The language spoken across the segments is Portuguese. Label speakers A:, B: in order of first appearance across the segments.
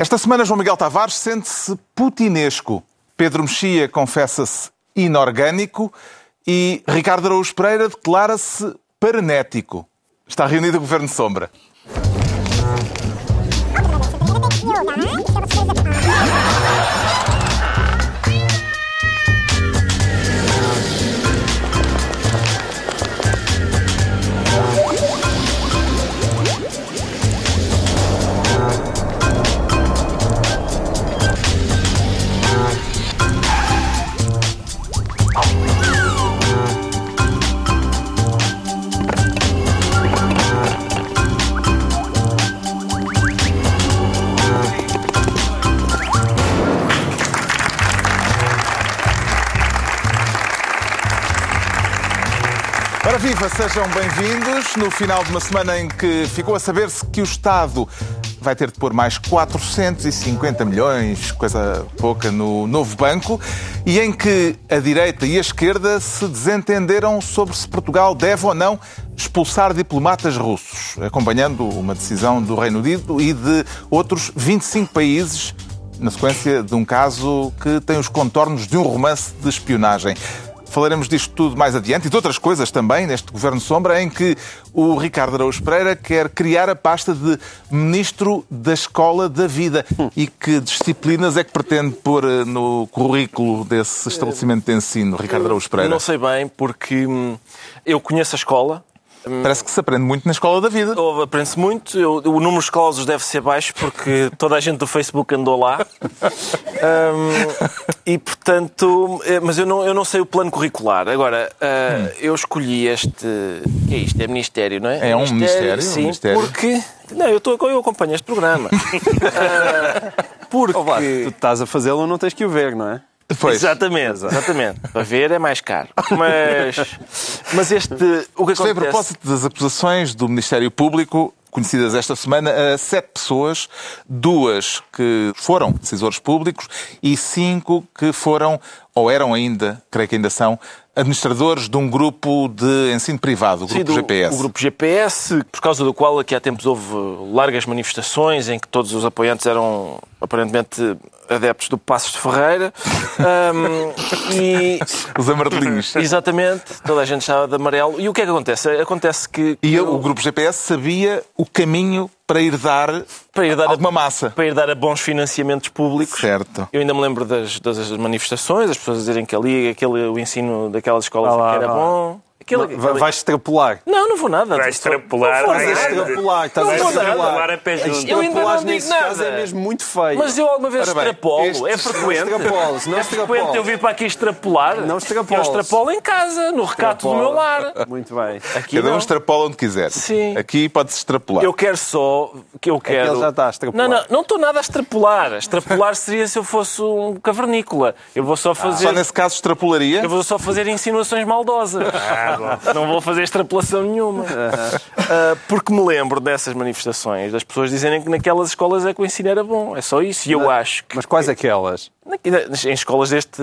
A: Esta semana, João Miguel Tavares sente-se putinesco. Pedro Mexia confessa-se inorgânico e Ricardo Araújo Pereira declara-se paranético. Está reunido o Governo Sombra. Sejam bem-vindos. No final de uma semana em que ficou a saber-se que o Estado vai ter de pôr mais 450 milhões, coisa pouca, no novo banco, e em que a direita e a esquerda se desentenderam sobre se Portugal deve ou não expulsar diplomatas russos, acompanhando uma decisão do Reino Unido e de outros 25 países na sequência de um caso que tem os contornos de um romance de espionagem. Falaremos disto tudo mais adiante e de outras coisas também neste Governo Sombra, em que o Ricardo Araújo Pereira quer criar a pasta de Ministro da Escola da Vida. E que disciplinas é que pretende pôr eh, no currículo desse estabelecimento de ensino, Ricardo Araújo Pereira?
B: Não sei bem, porque hum, eu conheço a escola.
A: Parece que se aprende muito na Escola da Vida.
B: Aprende-se muito. Eu- o número de escolas deve ser baixo, porque toda a gente do Facebook andou lá. Hum, e, portanto... eh, Mas eu não, eu não sei o plano curricular. Agora, ah, eu escolhi este... que é isto? É Ministério, não é?
A: É um ministério, um
B: Sim,
A: ministério.
B: porque... Não, eu, tô, eu acompanho este programa. Ah, porque...
C: Vasco, tu estás a fazê-lo, não tens que o ver, não é?
A: Pois.
B: Exatamente, exatamente. Para ver é mais caro. Mas, mas este. O que
A: Isto foi a
B: acontece.
A: propósito das acusações do Ministério Público, conhecidas esta semana, a sete pessoas, duas que foram decisores públicos e cinco que foram, ou eram ainda, creio que ainda são, administradores de um grupo de ensino privado, o
B: Sim,
A: Grupo
B: do-
A: GPS.
B: O grupo GPS, por causa do qual aqui há tempos houve largas manifestações em que todos os apoiantes eram aparentemente adeptos do Passos de Ferreira. Ahm, e
A: Os amarelinhos.
B: exatamente, toda a gente estava de amarelo. E o que é que acontece? Acontece que.
A: E eu- o Grupo GPS sabia o caminho para ir dar,
B: Para ir dar a-
A: alguma massa.
B: para ir dar a bons financiamentos públicos.
A: Certo.
B: Eu ainda me lembro das, das manifestações, as pessoas dizerem que ali aquele, o ensino daquelas escolas
C: Vá lá,
B: era bom. Aquele,
C: Va-
B: aquele-
C: Vais extrapolar.
B: Não, não vou nada.
D: Vai
B: Só-
D: extrapolar,
B: Não vou
D: vai
B: nada.
C: extrapolar, estás
B: Não
C: a extrapolar.
D: Extrapolar a pé junto.
B: Eu ainda não digo
C: nesse
B: nada.
C: é mesmo muito feio.
B: Mas eu alguma vez
A: bem,
B: extrapolo. É frequente.
C: Não
B: é frequente eu vir para aqui extrapolar.
C: Não extrapoles.
B: Eu extrapolo em casa, no recato do meu lar.
C: Muito bem.
B: Aqui
A: Cada um
B: não.
A: extrapola onde quiser.
B: Sim.
A: Aqui pode-se extrapolar.
B: Eu quero só que eu quero.
C: ele já está a extrapolar.
B: Não, não, não estou nada a extrapolar. Extrapolar seria se eu fosse um cavernícola. Eu vou só fazer.
A: Só nesse caso extrapolaria.
B: Eu vou só fazer insinuações maldosas. Não vou fazer extrapolação nenhuma. Ah, porque me lembro dessas manifestações, das pessoas dizerem que naquelas escolas é que o ensino era bom. É só isso. E eu acho que
C: Mas quais aquelas?
B: em escolas deste.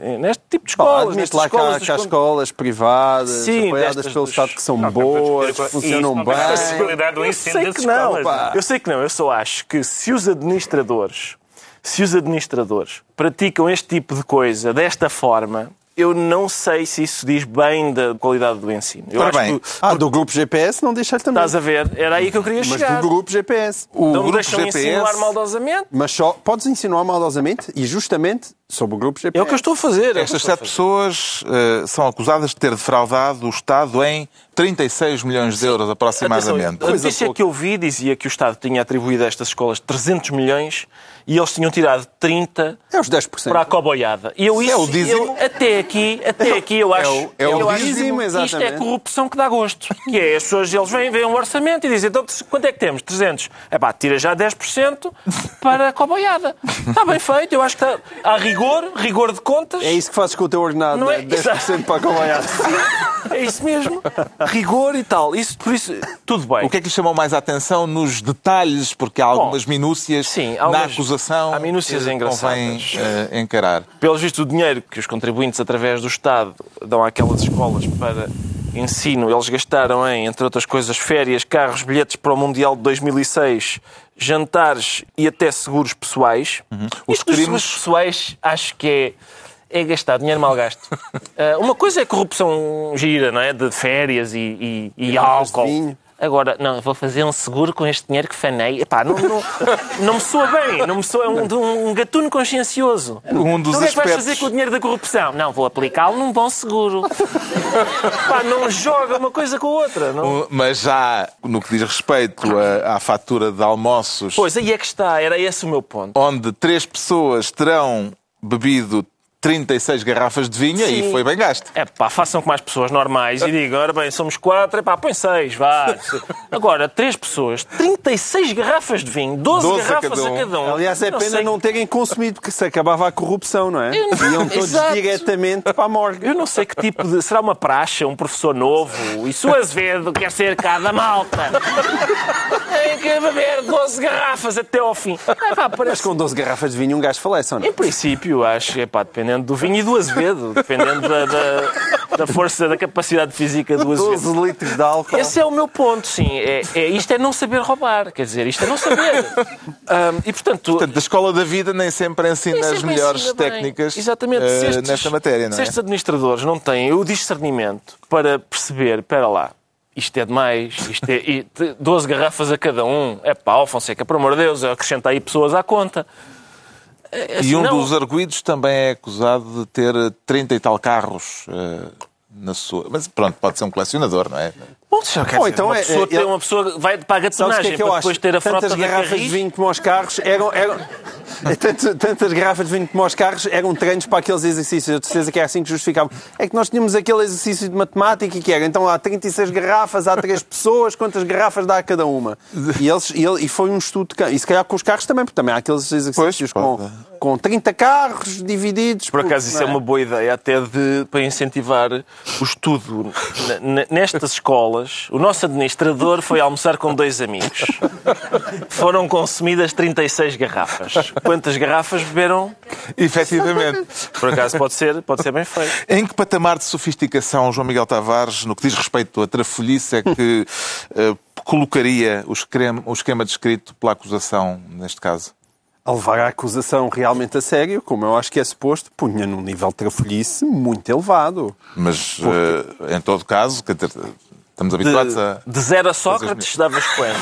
B: Neste tipo de
C: Bom,
B: escolas.
C: admite
B: nestas
C: lá que há,
B: escolas
C: que há
B: con-
C: escolas privadas,
B: Sim,
C: apoiadas
B: destas
C: pelo
B: dos-
C: Estado, que são
D: Não,
C: boas, que
D: isso
C: funcionam
D: não vai
C: bem.
D: dar possibilidade do
B: Eu
D: ensino
B: sei
D: das
B: que não,
D: escolas.
B: pá. Eu sei que não. Eu só acho que se os administradores, se os administradores praticam este tipo de coisa desta forma, eu não sei se isso diz bem da qualidade do ensino. Eu
A: Ora
B: acho
A: bem,
B: que
C: Ah, do grupo GPS não deixa-lhe também.
B: estás a ver, era aí que eu queria
C: Mas
B: chegar.
C: do grupo GPS.
A: o
B: não
A: Grupo
B: deixam
A: GPS
B: insinuar maldosamente.
C: Mas só podes insinuar maldosamente e justamente sobre o grupo GPS.
B: É o que eu estou a fazer. é
A: Estas sete pessoas eh, são acusadas de ter defraudado o Estado em 36 milhões de euros aproximadamente.
B: Atenção, a notícia que eu vi dizia que o Estado tinha atribuído a estas escolas 300 milhões e eles tinham tirado 30
C: É os 10%.
B: para a coboiada. E eu
A: É
B: isso,
A: o dízimo.
B: eu, até aqui, até aqui eu acho,
A: o- é o
B: eu acho
C: dízimo,
B: que isto é
C: exatamente.
B: corrupção que dá gosto. Que é as pessoas, eles vêm, veem um orçamento e dizem, então quanto é que temos? 300. É pá, tira já 10% para a coboiada. Está bem feito, eu acho que está, há rigor, rigor de contas.
C: É isso que fazes com o teu ordenado,
B: Não é?
C: é? 10% para a companhia.
B: É isso mesmo. Rigor e tal. Isso, por isso, tudo bem.
A: O que é que lhe chamou mais a atenção nos detalhes? Porque há algumas minúcias
B: sim,
A: na
B: algumas-
A: acusação
B: há minúcias
A: que convém
B: engraçadas.
A: eh, encarar.
B: Pelos vistos, o dinheiro que os contribuintes, através do Estado, dão àquelas escolas para ensino, eles gastaram em, entre outras coisas, férias, carros, bilhetes para o Mundial de 2006, jantares e até seguros pessoais.
A: Uhum. Os
B: Isto
A: crimes-
B: seguros pessoais acho que é, é gastar dinheiro mal gasto. Ah, uma coisa é corrupção gira, não é? De férias e, e, e álcool.
C: vinho.
B: Agora, não, vou fazer um seguro com este dinheiro que fanei. Epá, não, não, não me soa bem, não me soa um, de um gatuno consciencioso.
A: Um dos
B: então, o que é que vais
A: aspectos-
B: fazer com o dinheiro da corrupção? Não, vou aplicá-lo num bom seguro. Pá, não joga uma coisa com a outra. Não...
A: Mas já no que diz respeito a- à fatura de almoços,
B: Pois, aí é que está, era esse o meu ponto.
A: onde três pessoas terão bebido 36 garrafas de vinho,
B: Sim.
A: foi bem gasto.
B: É pá, façam como as pessoas normais e digam, ora bem, somos quatro, é pá, põe seis, vá. Agora, três pessoas, 36 garrafas de vinho, 12,
A: 12 a
B: garrafas
A: cada um.
B: a cada um.
C: Aliás, é
B: Não
C: pena
B: sei-
C: não terem consumido, porque se acabava a corrupção, não é?
B: Não-
C: Iam todos
B: Exato.
C: diretamente para a morgue.
B: Eu não sei que tipo de. Será uma praxe, um professor novo? E se o Azevedo quer ser cá da malta? Tem que beber 12 garrafas até ao fim. É pá,
C: Mas
B: parece.
C: com 12 garrafas de vinho um gajo falece, ou não?
B: Em princípio, acho que é pá, dependendo do vinho e do Azevedo, dependendo da, da, da força, da capacidade física do Azevedo.
C: 12 litros de álcool.
B: Esse é o meu ponto, sim. É, é- isto é não saber roubar, quer dizer, isto é não saber. Ahm, e portanto,
A: Portanto, a escola da vida nem sempre ensina
B: nem
A: as
B: sempre
A: melhores
B: ensina bem.
A: técnicas
B: Exatamente. Se estes-
A: nesta matéria, não
B: Se
A: é?
B: estes administradores não têm o discernimento para perceber, espera lá, isto é demais, isto é e te- 12 garrafas a cada um, é pá, Fonseca, por amor de Deus, acrescenta aí pessoas à conta. É,
A: E
B: assim,
A: um
B: não-
A: dos arguídos também é acusado de ter 30 e tal carros eh, na sua. Mas pronto, pode ser um colecionador, não é?
B: Bom, já quer
C: Ou
B: dizer,
C: então
B: uma,
C: é-
B: pessoa
C: é-
B: tem, uma pessoa vai paga
C: Sabes o
B: tonagem
C: que é que eu
B: para
C: acho?
B: depois ter a frota
C: tantas garrafas
B: Carris.
C: de vinho como aos carros eram... eram... é tanto- tantas garrafas de vinho como aos carros eram treinos para aqueles exercícios. Eu de certeza que é assim que justificavam. É que nós tínhamos aquele exercício de matemática que era, então há 36 garrafas, há 3 pessoas, quantas garrafas dá a cada uma? E, eles, e, ele- e foi um estudo de. E se calhar com os carros também, porque também há aqueles exercícios
A: Pois,
C: com, com 30 carros divididos.
B: Por acaso, isso é uma boa ideia, até de, para incentivar o estudo. N- Nestas escolas, o nosso administrador foi almoçar com dois amigos. Foram consumidas 36 garrafas. Quantas garrafas beberam?
A: Efetivamente.
B: Por acaso, pode ser, pode ser bem feito.
A: Em que patamar de sofisticação João Miguel Tavares, no que diz respeito à trafolhice, é que eh, colocaria o esquema, o esquema descrito pela acusação, neste caso?
C: a levar a acusação realmente a sério, como eu acho que é suposto, punha num nível de trafolhice muito elevado.
A: Mas, eh, em todo caso, estamos habituados a.
B: De, de zero a Sócrates, davas quanto?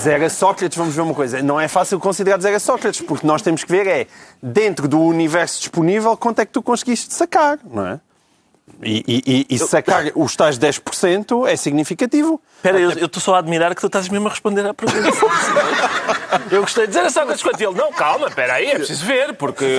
C: Zero a Sócrates, vamos ver uma coisa, não é fácil considerar zero a Sócrates, porque nós temos que ver é, dentro do universo disponível, quanto é que tu conseguiste sacar, não é? E, e- e- e sacar os tais 10% é significativo.
B: Espera, eu eu estou só a admirar que tu estás mesmo a responder à pergunta. Eu gostei de dizer a Sócrates quanto ele. Não, calma, espera aí, é preciso ver, porque...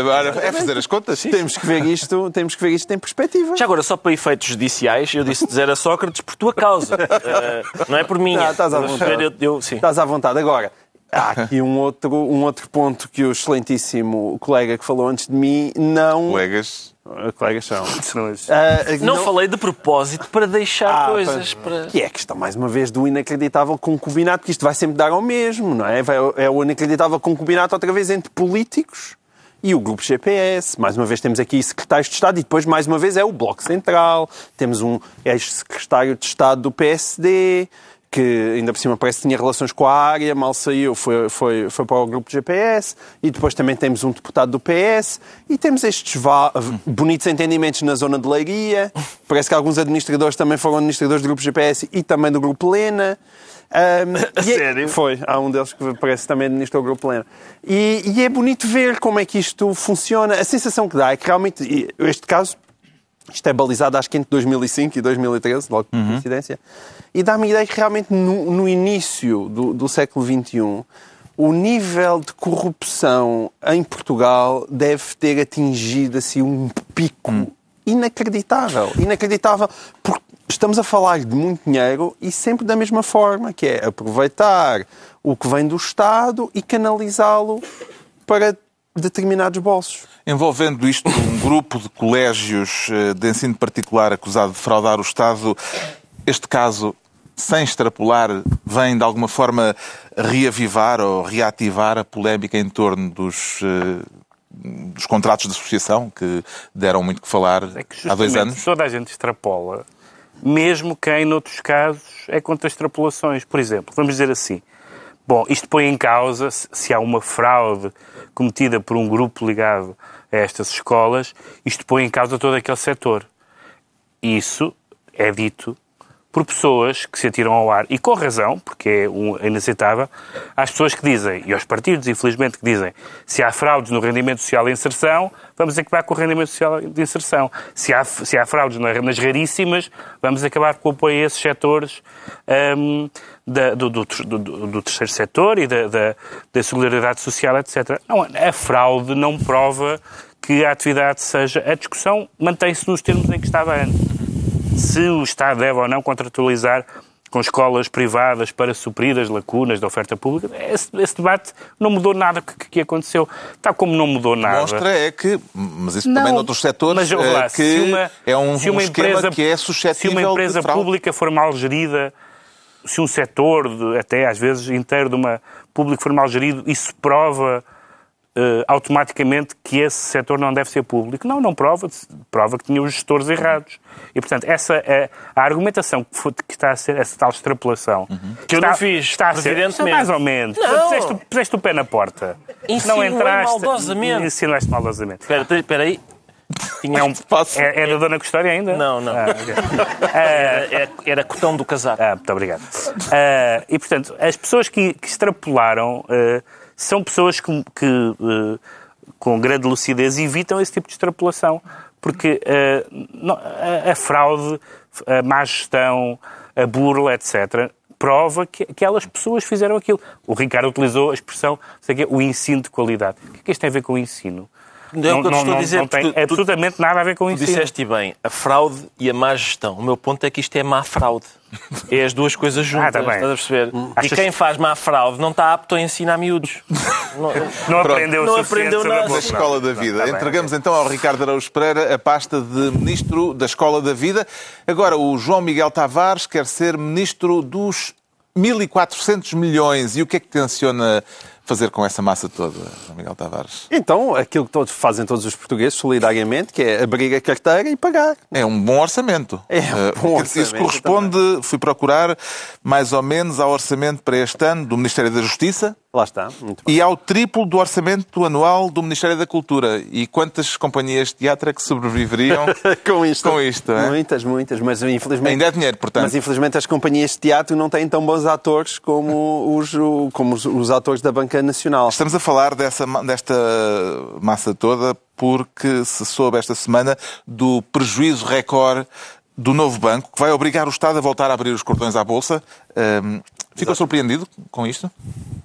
A: Agora, é fazer as contas?
C: Temos que ver isto, temos que ver isto em perspectiva.
B: Já agora, só para efeitos judiciais, eu disse dizer a Sócrates por tua causa. Eh, não é por minha.
C: Não, estás à vontade.
B: Eu, eu- sim.
C: Estás à vontade. Agora, há aqui um outro, um outro ponto que o excelentíssimo colega que falou antes de mim não...
A: Colegas.
C: Uh, Colegas são. Ah,
B: Não, falei de propósito para deixar
C: Ah,
B: coisas
C: para-
B: para...
C: Que é a questão, mais uma vez, do inacreditável concubinato, que isto vai sempre dar ao mesmo, não é? Vai- É o inacreditável concubinato, outra vez, entre políticos e o grupo GPS. Mais uma vez temos aqui secretários de Estado e depois, mais uma vez, é o Bloco Central. Temos um ex-secretário de Estado do PSD, que ainda por cima parece que tinha relações com a área, mal saiu, foi, foi, foi para o grupo GPS. E depois também temos um deputado do PS. E temos estes bonitos entendimentos na zona de Leiria. Parece que alguns administradores também foram administradores do grupo GPS e também do grupo Lena. E é-
B: sério?
C: Foi. Há um deles que parece também administrou o grupo Lena. E, e é bonito ver como é que isto funciona. A sensação que dá é que realmente, este caso, isto é balizado acho que entre 2005 e 2013, logo por coincidência, e dá-me a ideia que realmente no, no início do, do século XXI o nível de corrupção em Portugal deve ter atingido assim um pico inacreditável. Inacreditável porque estamos a falar de muito dinheiro e sempre da mesma forma, que é aproveitar o que vem do Estado e canalizá-lo para determinados bolsos.
A: Envolvendo isto um grupo de colégios eh, de ensino particular acusado de fraudar o Estado, este caso, sem extrapolar, vem de alguma forma reavivar ou reativar a polémica em torno dos, eh, dos contratos de associação que deram muito que falar
D: É que
A: há dois
D: justamente
A: anos.
D: Toda a gente extrapola, mesmo quem, noutros casos, é contra extrapolações. Por exemplo, vamos dizer assim: bom, isto põe em causa se há uma fraude cometida por um grupo ligado a estas escolas, isto põe em causa todo aquele setor. Isso é dito por pessoas que se atiram ao ar, e com razão, porque é um, inaceitável, às pessoas que dizem, e aos partidos, infelizmente, que dizem se há fraudes no rendimento social de inserção, vamos acabar com o rendimento social de inserção. Se há, se há fraudes na- nas raríssimas, vamos acabar com o apoio a esses setores hum, da- do, do- do- do terceiro setor e da, da- da solidariedade social, etc. Não, a fraude não prova que a atividade seja... A discussão mantém-se nos termos em que estava antes se o Estado deve ou não contratualizar com escolas privadas para suprir as lacunas da oferta pública, esse, esse debate não mudou nada que, que aconteceu. Tal como não mudou nada.
A: Mostra é que, mas isso
D: Não,
A: também noutros setores,
D: mas, ouve lá,
A: eh, que
D: se uma-
A: é um,
D: se uma
A: um esquema
D: empresa-
A: que é
D: Se
A: suscetível
D: uma empresa pública for mal gerida, se um setor, de- até às vezes inteiro de uma pública for mal gerido, isso prova eh, automaticamente que esse setor não deve ser público. Não, não prova. Prova que tinha os gestores errados. E, portanto, essa é a argumentação que, foi- que está a ser, essa tal extrapolação...
B: Que eu
D: está,
B: não fiz,
D: está a ser, mais ou menos.
B: Não.
D: Puseste, puseste o pé na porta.
B: Insinuei
D: não entraste...
B: maldosamente.
D: Insinuaste maldosamente.
B: Espera, espera aí. Tinha
D: É, um, é, é da Dona Custódia ainda?
B: Não, não.
D: Ah, ok.
B: Era, era, era cotão do casaco.
D: Ah, muito obrigado. Ah, e, portanto, as pessoas que, que extrapolaram ah, são pessoas que, que, ah, com grande lucidez, evitam esse tipo de extrapolação. Porque ah, não- a, a fraude, a má gestão, a burla, etc., prova que aquelas pessoas fizeram aquilo. O Ricardo utilizou a expressão, sei que o ensino de qualidade. O que é que isto tem a ver com o ensino?
B: Não é o que eu te estou a dizer,
D: não tem absolutamente nada a ver com o
B: Tu
D: ensino.
B: disseste bem, a fraude e a má gestão. O meu ponto é que isto é má fraude. É as duas coisas juntas,
D: Ah, tá bem.
B: estás a perceber? E quem faz má fraude não está apto a ensinar miúdos. Não-
D: Não aprendeu
B: Não aprendeu nada.
A: da
D: boa
A: Escola da. Vida.
D: Não, tá bem,
A: Entregamos então ao Ricardo Araújo Pereira a pasta de Ministro da Escola da Vida. Agora, o João Miguel Tavares quer ser Ministro dos 1.400 milhões. E o que é que tenciona fazer com essa massa toda, Miguel Tavares?
C: Então, aquilo que todos fazem todos os portugueses, solidariamente, que é abrir a carteira e pagar.
A: É um bom orçamento.
C: É um
A: Eh,
C: bom
A: porque Isso
C: orçamento
A: corresponde, fui procurar, mais ou menos ao orçamento para este ano do Ministério da Justiça
C: Lá está.
A: E ao triplo do orçamento anual do Ministério da Cultura. E quantas companhias de teatro é que sobreviveriam
C: com isto.
A: com isto? é?
C: Muitas, muitas. Mas infelizmente.
A: Ainda é dinheiro, portanto.
C: Mas infelizmente as companhias de teatro não têm tão bons atores como os, como os, os atores da Banca Nacional.
A: Estamos a falar dessa, desta massa toda porque se soube esta semana do prejuízo recorde do novo banco, que vai obrigar o Estado a voltar a abrir os cordões à Bolsa. Ahm, ficou surpreendido com isto?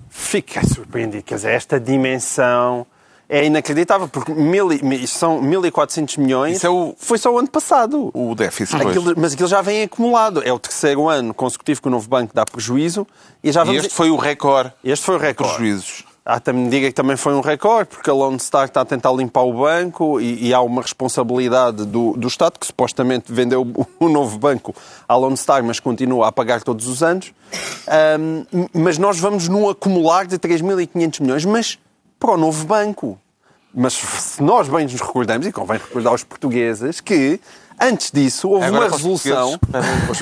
C: Fica surpreendido. Quer dizer, esta dimensão é inacreditável, porque mil, e- mi- são 1.400 milhões.
A: Isso é o-
C: Foi só o ano passado.
A: O déficit.
C: Aquilo- mas aquilo já vem acumulado. É o terceiro ano consecutivo que o novo banco dá prejuízo e já
A: E
C: vamos.
A: este foi o recorde
C: Este foi o
A: de
C: recorde.
A: prejuízos.
C: Há também diga que também foi um recorde, porque a Lone Star está a tentar limpar o banco e, e há uma responsabilidade do, do Estado, que supostamente vendeu o, o novo banco à Lone Star, mas continua a pagar todos os anos. Ahm, mas nós vamos num acumular de 3.500 milhões, mas para o novo banco. Mas se nós bem nos recordamos, e convém recordar aos portugueses, que antes disso houve
A: Agora
C: uma
A: os
C: resolução.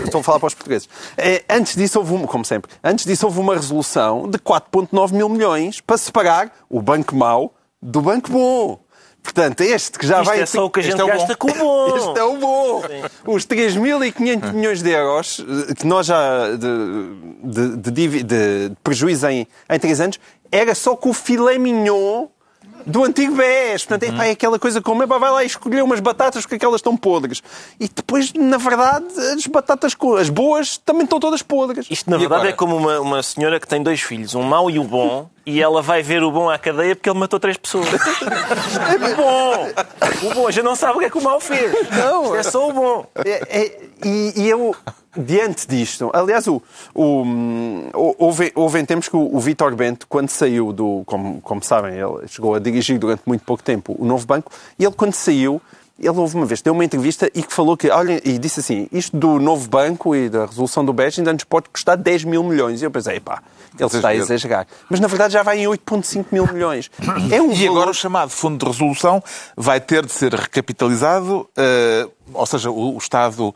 C: Estou a falar para os portugueses. É, antes disso houve, uma, como sempre, antes disso houve uma resolução de 4,9 mil milhões para separar o banco mau do banco bom. Portanto, este que já
B: Isto
C: vai.
B: é só o que a gente
A: é
B: gasta com o bom.
C: Este é o bom. Os 3.500 milhões de euros eh, que nós já de, de, de de prejuízo em, em 3 anos era só com o filé mignon do antigo BES. Portanto,
A: Uhum.
C: é, pá, é aquela coisa como é, pá, vai lá e escolher umas batatas porque aquelas estão podres. E depois, na verdade, as batatas, as boas, também estão todas podres.
B: Isto, na
A: E
B: verdade,
A: agora?
B: é como uma, uma senhora que tem dois filhos, um mau e o bom, e ela vai ver o bom à cadeia porque ele matou três pessoas. o bom! O bom, já não sabe o que é que o mau fez.
C: Não.
B: Isto é só o bom.
C: É- é- e, e eu, diante disto, aliás, o, o, hum, houve, houve em tempos que o, o Vítor Bento, quando saiu do. Como, como sabem, ele chegou a dirigir durante muito pouco tempo o novo banco, e ele, quando saiu, Ele houve uma vez, deu uma entrevista e que falou que, olha, e disse assim, isto do novo banco e da resolução do BES ainda nos pode custar 10 mil milhões. E eu pensei, pá, ele está a exagerar. Mas na verdade já vai em 8,5 mil milhões. É um
A: E
C: valor-
A: agora o chamado Fundo de Resolução vai ter de ser recapitalizado, eh, ou seja, o, o Estado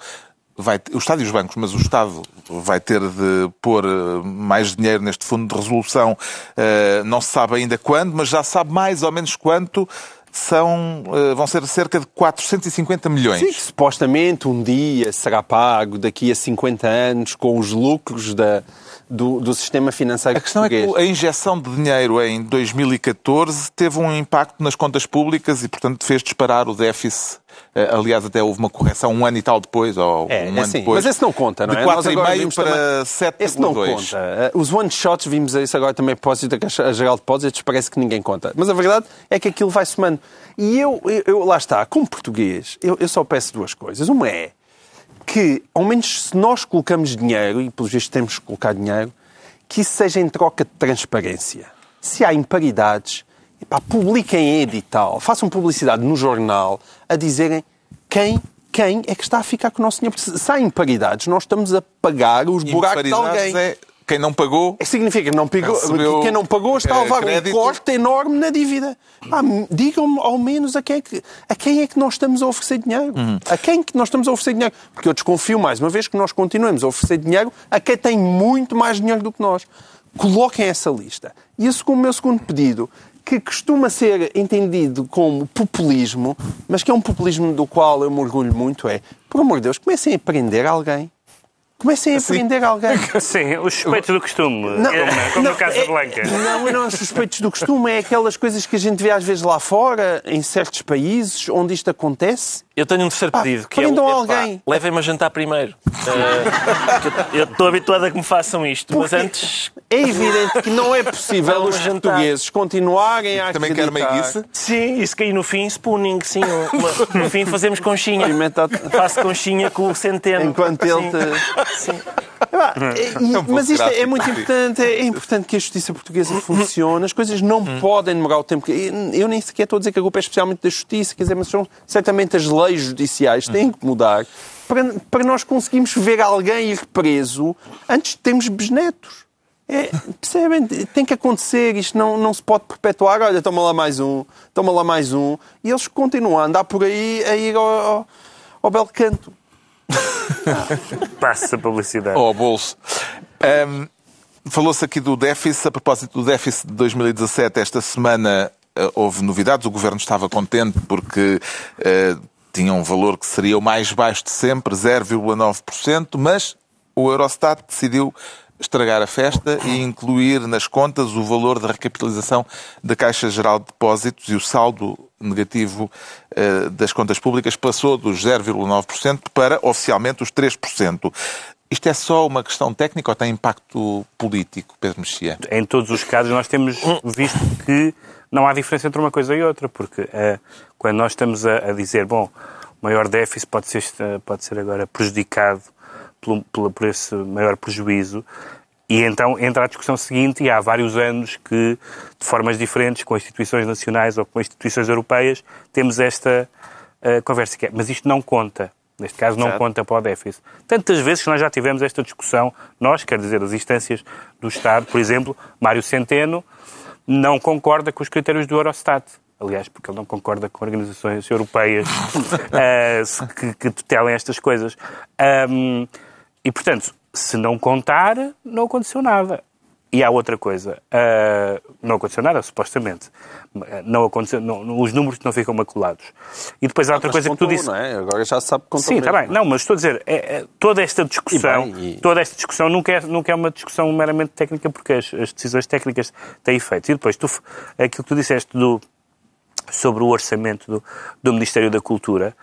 A: vai, o Estado e os bancos, mas o Estado vai ter de pôr eh, mais dinheiro neste Fundo de Resolução, eh, não se sabe ainda quando, mas já sabe mais ou menos quanto, são, eh, vão ser cerca de 450 milhões.
C: Sim, supostamente um dia será pago daqui a 50 anos com os lucros da, do, do sistema financeiro
A: A questão é que
C: português.
A: a injeção de dinheiro em 2014 teve um impacto nas contas públicas e, portanto, fez disparar o déficit. Eh, Aliás, até houve uma correção um ano e tal depois, ou
C: É,
A: um
C: é
A: ano
C: assim,
A: depois.
C: mas esse não conta, não
A: de
C: é? Agora
A: 4,5
C: vimos
A: para
C: também-
A: 7,2.
C: Esse não conta. Eh, Os one-shots, vimos isso agora também a propósito da Caixa Geral de Depósitos, parece que ninguém conta. Mas a verdade é que aquilo vai somando. E eu, eu, eu- lá está, como português, eu, eu só peço duas coisas. Uma é que, ao menos se nós colocamos dinheiro, e pelos vistos temos que colocar dinheiro, que isso seja em troca de transparência. Se há imparidades, epá, publiquem em edital, façam publicidade no jornal a dizerem quem, quem é que está a ficar com o nosso dinheiro. Porque se- há imparidades, nós estamos a pagar os buracos de alguém.
A: é quem não pagou.
C: Significa que não pagou,
A: Recebeu,
C: que quem não pagou está a
A: eh,
C: levar
A: crédito.
C: um corte enorme na dívida. Ah, Digam-me ao menos a quem, é que, a quem é que nós estamos a oferecer dinheiro.
A: Uhum.
C: A quem que nós estamos a oferecer dinheiro. Porque eu desconfio mais uma vez que nós continuemos a oferecer dinheiro a quem tem muito mais dinheiro do que nós. Coloquem essa lista. E esse como o meu segundo pedido, que costuma ser entendido como populismo, mas que é um populismo do qual eu me orgulho muito, é, por amor de Deus, comecem a prender alguém. Comecem a prender alguém.
D: Sim, os suspeitos do costume,
C: Não,
D: como, como
C: não,
D: no Casa
C: é-
D: Blanca.
C: Não, não, os suspeitos do costume é aquelas coisas que a gente vê às vezes lá fora, em certos países, onde isto acontece.
B: Eu tenho um terceiro
C: Pá,
B: pedido, que é
C: alguém.
B: Levem-me a jantar primeiro. Que eu- estou habituado a que me façam isto, mas
C: Porque
B: antes...
C: É evidente que não é possível os
B: jantar.
C: portugueses continuarem a
A: Também quer
C: acreditar...
A: meiguice.
B: Sim, isso que aí no fim, spooning, sim. uma- no fim fazemos conchinha. Faço conchinha com o centeno.
C: Enquanto ele
B: Sim.
C: te...
B: Sim.
C: É- e-
A: É um
C: mas isto é, é muito
A: sim.
C: importante. É, é importante que a justiça portuguesa funcione. As coisas não podem demorar o tempo. que- Eu nem sequer estou a dizer que a culpa é especialmente da justiça, quer dizer, mas são certamente as leis judiciais que têm que mudar para, para nós conseguirmos ver alguém ir preso antes de termos bisnetos. É, percebem? Tem que acontecer, isto não, não se pode perpetuar. Olha, toma lá mais um, toma lá mais um. E eles continuam a andar por aí a ir ao, ao, ao belo canto.
D: Passa a publicidade.
A: ou ao bolso. Ahm, Falou-se aqui do déficit. A propósito do déficit de 2017, esta semana eh, houve novidades. O governo estava contente porque eh, tinha um valor que seria o mais baixo de sempre, 0,9%, mas o Eurostat decidiu estragar a festa e incluir nas contas o valor da recapitalização da Caixa Geral de Depósitos e o saldo negativo eh, das contas públicas passou dos 0,9% para oficialmente os 3%. Isto é só uma questão técnica ou tem impacto político, Pedro Mexia?
D: em todos os casos, nós temos visto que não há diferença entre uma coisa e outra, porque eh, quando nós estamos a, a dizer, bom, o maior déficit pode ser, eh, pode ser agora prejudicado pelo, pelo- por esse maior prejuízo, e então entra a discussão seguinte, e há vários anos que, de formas diferentes, com instituições nacionais ou com instituições europeias, temos esta eh, conversa que é, mas isto não conta. Neste caso, não conta para o déficit. Tantas vezes que nós já tivemos esta discussão, nós, quer dizer, as instâncias do Estado, por exemplo, Mário Centeno não concorda com os critérios do Eurostat. Aliás, porque ele não concorda com organizações europeias se- que, que tutelem estas coisas. Ahm, e, portanto, se não contar, não aconteceu nada. E há outra coisa. ah, não aconteceu nada, supostamente. Ah, Não aconteceu, não- os números não ficam maculados. E depois há outra
C: Mas
D: coisa que tu
C: contou,
D: disse.
C: Não é? Agora já se sabe contou
D: Sim, está bem. Não, mas estou a dizer, é- é- toda esta discussão,
C: E bem, e-
D: toda esta discussão nunca é, nunca é uma discussão meramente técnica, porque as, as decisões técnicas têm efeitos. E depois, tu, aquilo que tu disseste do, sobre o orçamento do, do Ministério da Cultura,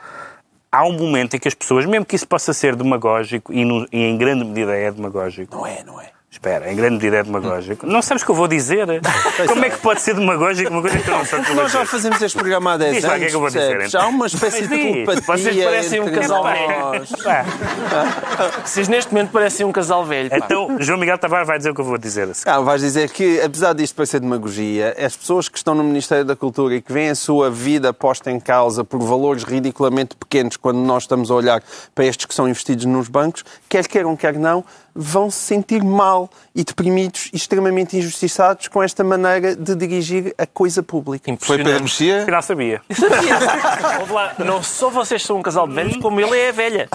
D: há um momento em que as pessoas, mesmo que isso possa ser demagógico, e, no- e em grande medida é demagógico,
C: Não é, não é.
D: Espera, em grande medida é demagógico. Não sabes o que eu vou dizer? Como é que pode ser demagógico uma coisa que eu não sei o que eu vou
C: Nós já
D: dizer?
C: fazemos este programa há 10
D: Diz lá
C: anos.
D: que é que eu vou dizer, então.
C: Há uma espécie de telepatia
B: vocês parecem um casal.
D: Pá,
B: Vocês neste momento parecem um casal velho. pá.
D: Então, João Miguel Tavares vai dizer o que eu vou dizer. a seguir.
C: Ah, vais dizer que, apesar disto parecer demagogia, as pessoas que estão no Ministério da Cultura e que veem a sua vida posta em causa por valores ridiculamente pequenos quando nós estamos a olhar para estes que são investidos nos bancos, quer queiram, quer não, vão se sentir mal e deprimidos e extremamente injustiçados com esta maneira de dirigir a coisa pública.
A: Foi Pedro Mexia?
D: Afinal sabia.
B: Ouve lá, não só vocês são um casal de velhos, como ele é velha.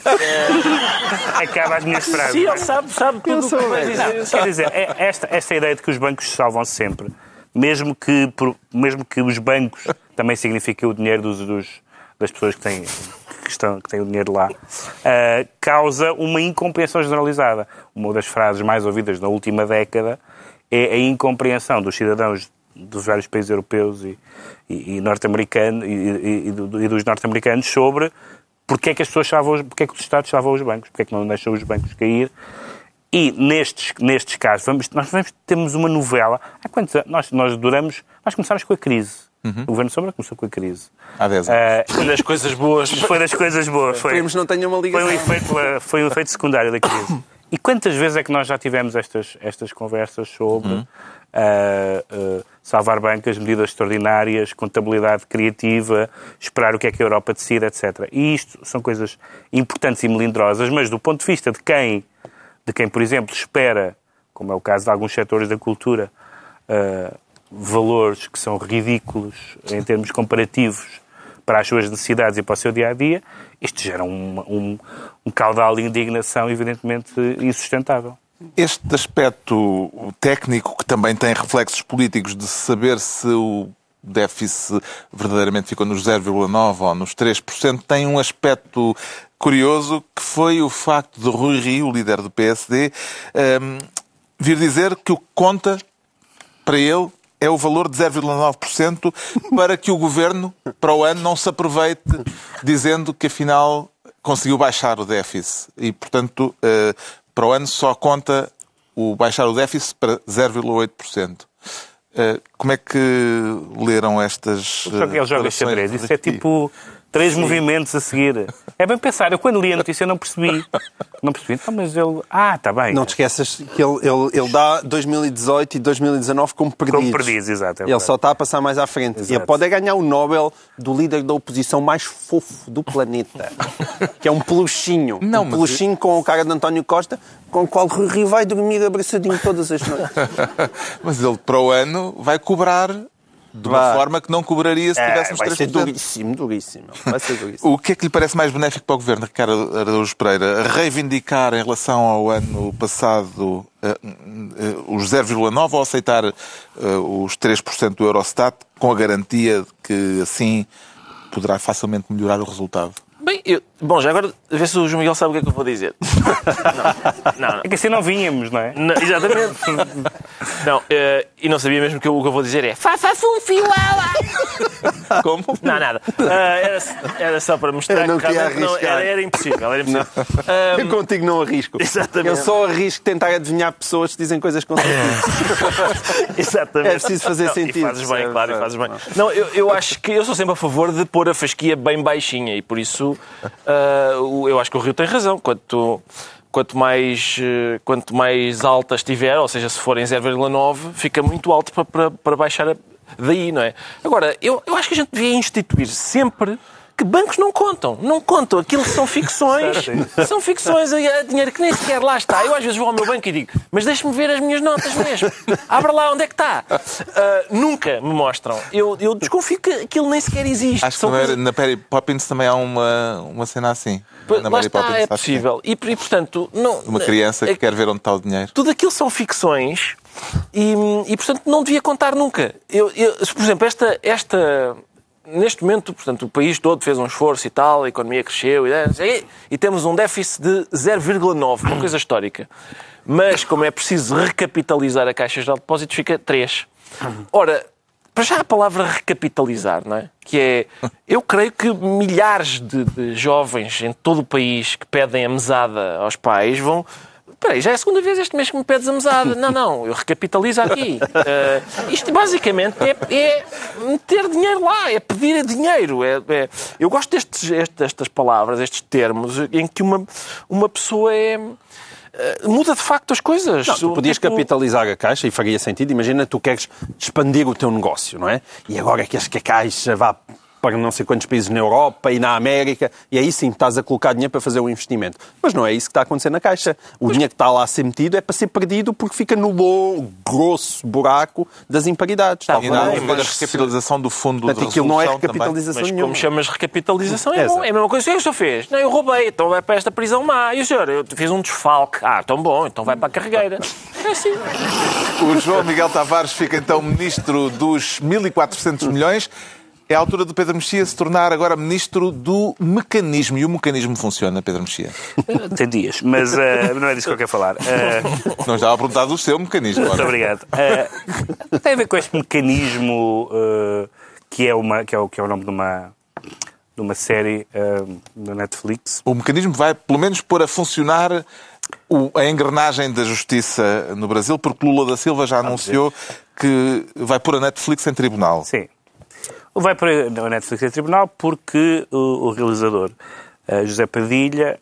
D: Acaba as minhas frases.
B: Sim, ele sabe, sabe tudo o que vai dizer.
D: Quer dizer, é- esta, esta ideia de que os bancos se salvam sempre, mesmo que, por- mesmo que os bancos também signifiquem o dinheiro dos, dos- das pessoas que têm, que, estão, que têm o dinheiro lá, ah, causa uma incompreensão generalizada. Uma das frases mais ouvidas na última década é a incompreensão dos cidadãos dos vários países europeus e, e, e norte-americanos e, e- do- dos norte-americanos sobre porque é que as pessoas salvam, porque é que os Estados salvam os bancos, porque é que não deixam os bancos cair. E nestes, nestes casos, vamos, nós vamos, temos uma novela. Há quantos anos? Nós, nós duramos. Nós começámos com a crise. O governo Sombra começou com a crise.
A: Há 10 anos.
D: Ah,
B: Uma das coisas boas.
D: foi das coisas boas. Foi,
C: Esperemos não tenha uma
D: foi,
C: ligação.
D: um efeito, eh, foi um efeito secundário da crise. E quantas vezes é que nós já tivemos estas, estas conversas sobre ah, ah, salvar bancas, medidas extraordinárias, contabilidade criativa, esperar o que é que a Europa decide, etc. E isto são coisas importantes e melindrosas, mas do ponto de vista de quem, de quem por exemplo, espera, como é o caso de alguns setores da cultura, ah, valores que são ridículos em termos comparativos para as suas necessidades e para o seu dia a dia, isto gera um, um, um caudal de indignação evidentemente insustentável.
A: Este aspecto técnico, que também tem reflexos políticos, de saber se o déficit verdadeiramente ficou nos 0,9% ou nos 3%, tem um aspecto curioso, que foi o facto de Rui Rio, líder do PSD, hum, vir dizer que o que conta para ele é o valor de 0,9% para que o governo, para o ano, não se aproveite dizendo que afinal conseguiu baixar o déficit. E, portanto, eh, para o ano só conta o baixar o déficit para 0,8%. Eh, Como é que leram estas.
D: Ele joga
A: declarações
D: xadrez. Isso é tipo três movimentos a seguir. É bem pensar. Eu quando li a notícia não percebi. Não percebi. Então, mas ele... Ah, está bem.
C: Não te esqueças que ele, ele, ele dá 2018 e 2019 como perdidos.
D: Como perdidos, exato. é
C: Ele só está a passar mais à frente. E
D: Exato.
C: ele pode é ganhar o Nobel do líder da oposição mais fofo do planeta. que é um peluchinho.
A: Não,
C: um
A: mas-
C: peluchinho com o cara de António Costa, com o qual Rui vai dormir abraçadinho todas as noites.
A: Mas ele, para o ano, vai cobrar de uma
C: Vai.
A: forma que não cobraria se
C: É,
A: tivéssemos
C: vai ser
A: 3%.
C: duríssimo, duríssimo. Vai ser duríssimo.
A: O que é que lhe parece mais benéfico para o governo, Ricardo Araújo Pereira? Reivindicar em relação ao ano passado eh, eh, os 0,9 ou aceitar eh, os 3% do Eurostat com a garantia de que assim poderá facilmente melhorar o resultado?
B: Bem, eu- bom, já agora, vê se o João Miguel sabe o que é que eu vou dizer. Não, não,
D: É que assim não vínhamos, não é?
B: não, exatamente. Não, eh, e não sabia mesmo que eu- o que eu vou dizer é Fafafum fiuala.
A: Como?
B: Não, nada. Ah, era, era só para mostrar
C: Eu não
B: que realmente não, era, era impossível. Era impossível. Ah,
C: Eu contigo não arrisco.
B: Exatamente.
C: Eu só arrisco tentar adivinhar pessoas que dizem coisas com sentido.
B: Exatamente.
C: É preciso fazer
B: Não,
C: sentido,
B: E fazes bem, claro, e fazes bem. Não, eu, eu acho que eu sou sempre a favor de pôr a fasquia bem baixinha e por isso o- eu acho que o Rio tem razão. Quanto, quanto, mais, eh, quanto mais alta estiver, ou seja, se for em 0,9, fica muito alto para, para, para baixar daí, não é? Agora, eu, eu acho que a gente devia instituir sempre que bancos não contam. Não contam. Aquilo são ficções. são ficções. É dinheiro que nem sequer lá está. Eu às vezes vou ao meu banco e digo, mas deixe-me ver as minhas notas mesmo. Abra lá onde é que está. Ah, nunca me mostram. Eu, eu desconfio que aquilo nem sequer existe.
A: Acho que
B: São
A: era- na Perry Poppins também há uma, uma cena assim. Na
B: Lá
A: Mary
B: está,
A: Poppins,
B: é
A: que
B: possível. E, e, portanto, não,
A: Uma criança que
B: é-
A: quer ver onde está o dinheiro.
B: tudo aquilo são ficções e, e, portanto, não devia contar nunca. Eu, eu- por exemplo, esta, esta. Neste momento, portanto, o país todo fez um esforço e tal, a economia cresceu e, e temos um déficit de 0,9, uma coisa histórica. Mas, como é preciso recapitalizar a Caixa de Depósitos, fica 3. Ora, para já a palavra recapitalizar, não é? Que é, eu creio que milhares de, de jovens em todo o país que pedem a mesada aos pais vão Peraí, já é a segunda vez este mês que me pedes a mesada. Não, não, eu recapitalizo aqui. Uh, isto basicamente é, é, meter dinheiro lá, é pedir dinheiro. É, é... Eu gosto destes, destas palavras, estes termos, em que uma, uma pessoa é muda de facto as coisas.
C: Não, tu podias tipo... capitalizar a Caixa e faria sentido. Imagina, tu queres expandir o teu negócio, não é? E agora queres que a Caixa vá para não sei quantos países na Europa e na América, e aí sim estás a colocar dinheiro para fazer o investimento. Mas não é isso que está a acontecer na Caixa. O Mas... dinheiro que está lá a ser metido é para ser perdido porque fica no bom, grosso buraco das imparidades.
A: Tá, e não é a recapitalização do fundo
C: Portanto, aquilo não é recapitalização
B: Mas como chamas recapitalização, é, bom. é a mesma coisa que o senhor fez. Não, eu roubei, então vai para esta prisão má. E o senhor, eu fiz um desfalque. Ah, tão bom, então vai para a carregueira. É assim.
A: O João Miguel Tavares fica então ministro dos 1.400 milhões. É a altura do Pedro Mexia se tornar agora ministro do mecanismo. E o mecanismo funciona, Pedro Mexia?
D: Tem dias, mas uh, não é disso que eu quero falar.
A: Uh... Não estava a perguntar do seu mecanismo.
D: Muito obrigado. Uh, tem a ver com este mecanismo que, é uma, que, é o, que é o nome de uma, de uma série da Netflix.
A: O mecanismo vai, pelo menos, pôr a funcionar a engrenagem da justiça no Brasil, porque Lula da Silva já anunciou que vai pôr a Netflix em tribunal.
D: Sim. Vai para a Netflix em tribunal porque o, o realizador uh, José Padilha...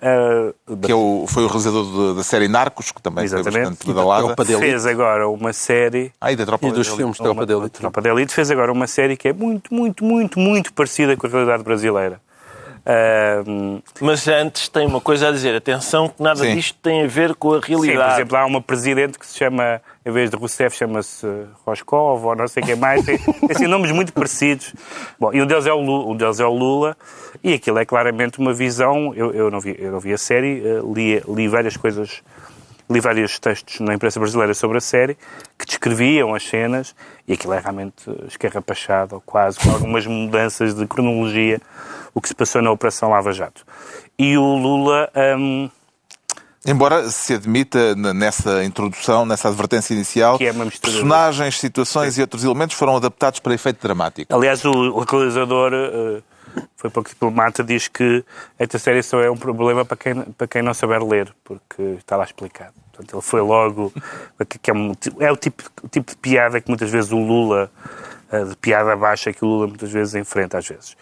A: Uh, que é o, foi o realizador da série Narcos, que também Exatamente. foi bastante badalada.
D: Fez agora uma série...
A: Ah, e da Tropa
C: e dos filmes de Tropa de Elite.
D: Tropa de Elite fez agora uma série que é muito, muito, muito, muito parecida com a realidade brasileira.
B: Uh, mas antes tem uma coisa a dizer. Atenção que nada Sim. disto tem a ver com a realidade. Sim,
D: por exemplo, há uma presidente que se chama, em vez de Rousseff, chama-se Roscov ou não sei quem mais. Tem, assim, nomes muito parecidos. Bom, e um deles, é o Lula, um deles é o Lula. E aquilo é claramente uma visão... Eu, eu, não, vi, eu não vi a série, uh, li, li várias coisas li vários textos na imprensa brasileira sobre a série que descreviam as cenas e aquilo é realmente escarrapachado, quase, com algumas mudanças de cronologia o que se passou na Operação Lava Jato. E o Lula. Hum,
A: Embora se admita nessa introdução, nessa advertência inicial,
D: que é
A: personagens, situações Sim. e outros elementos foram adaptados para efeito dramático.
D: Aliás, o, realizador uh, foi pouco diplomata, diz que esta série só é um problema para quem, para quem não saber ler, porque está lá explicado. Portanto, ele foi logo. Que é, um, é o, tipo, o tipo de piada que muitas vezes o Lula eh, de piada baixa que o Lula muitas vezes enfrenta, às vezes,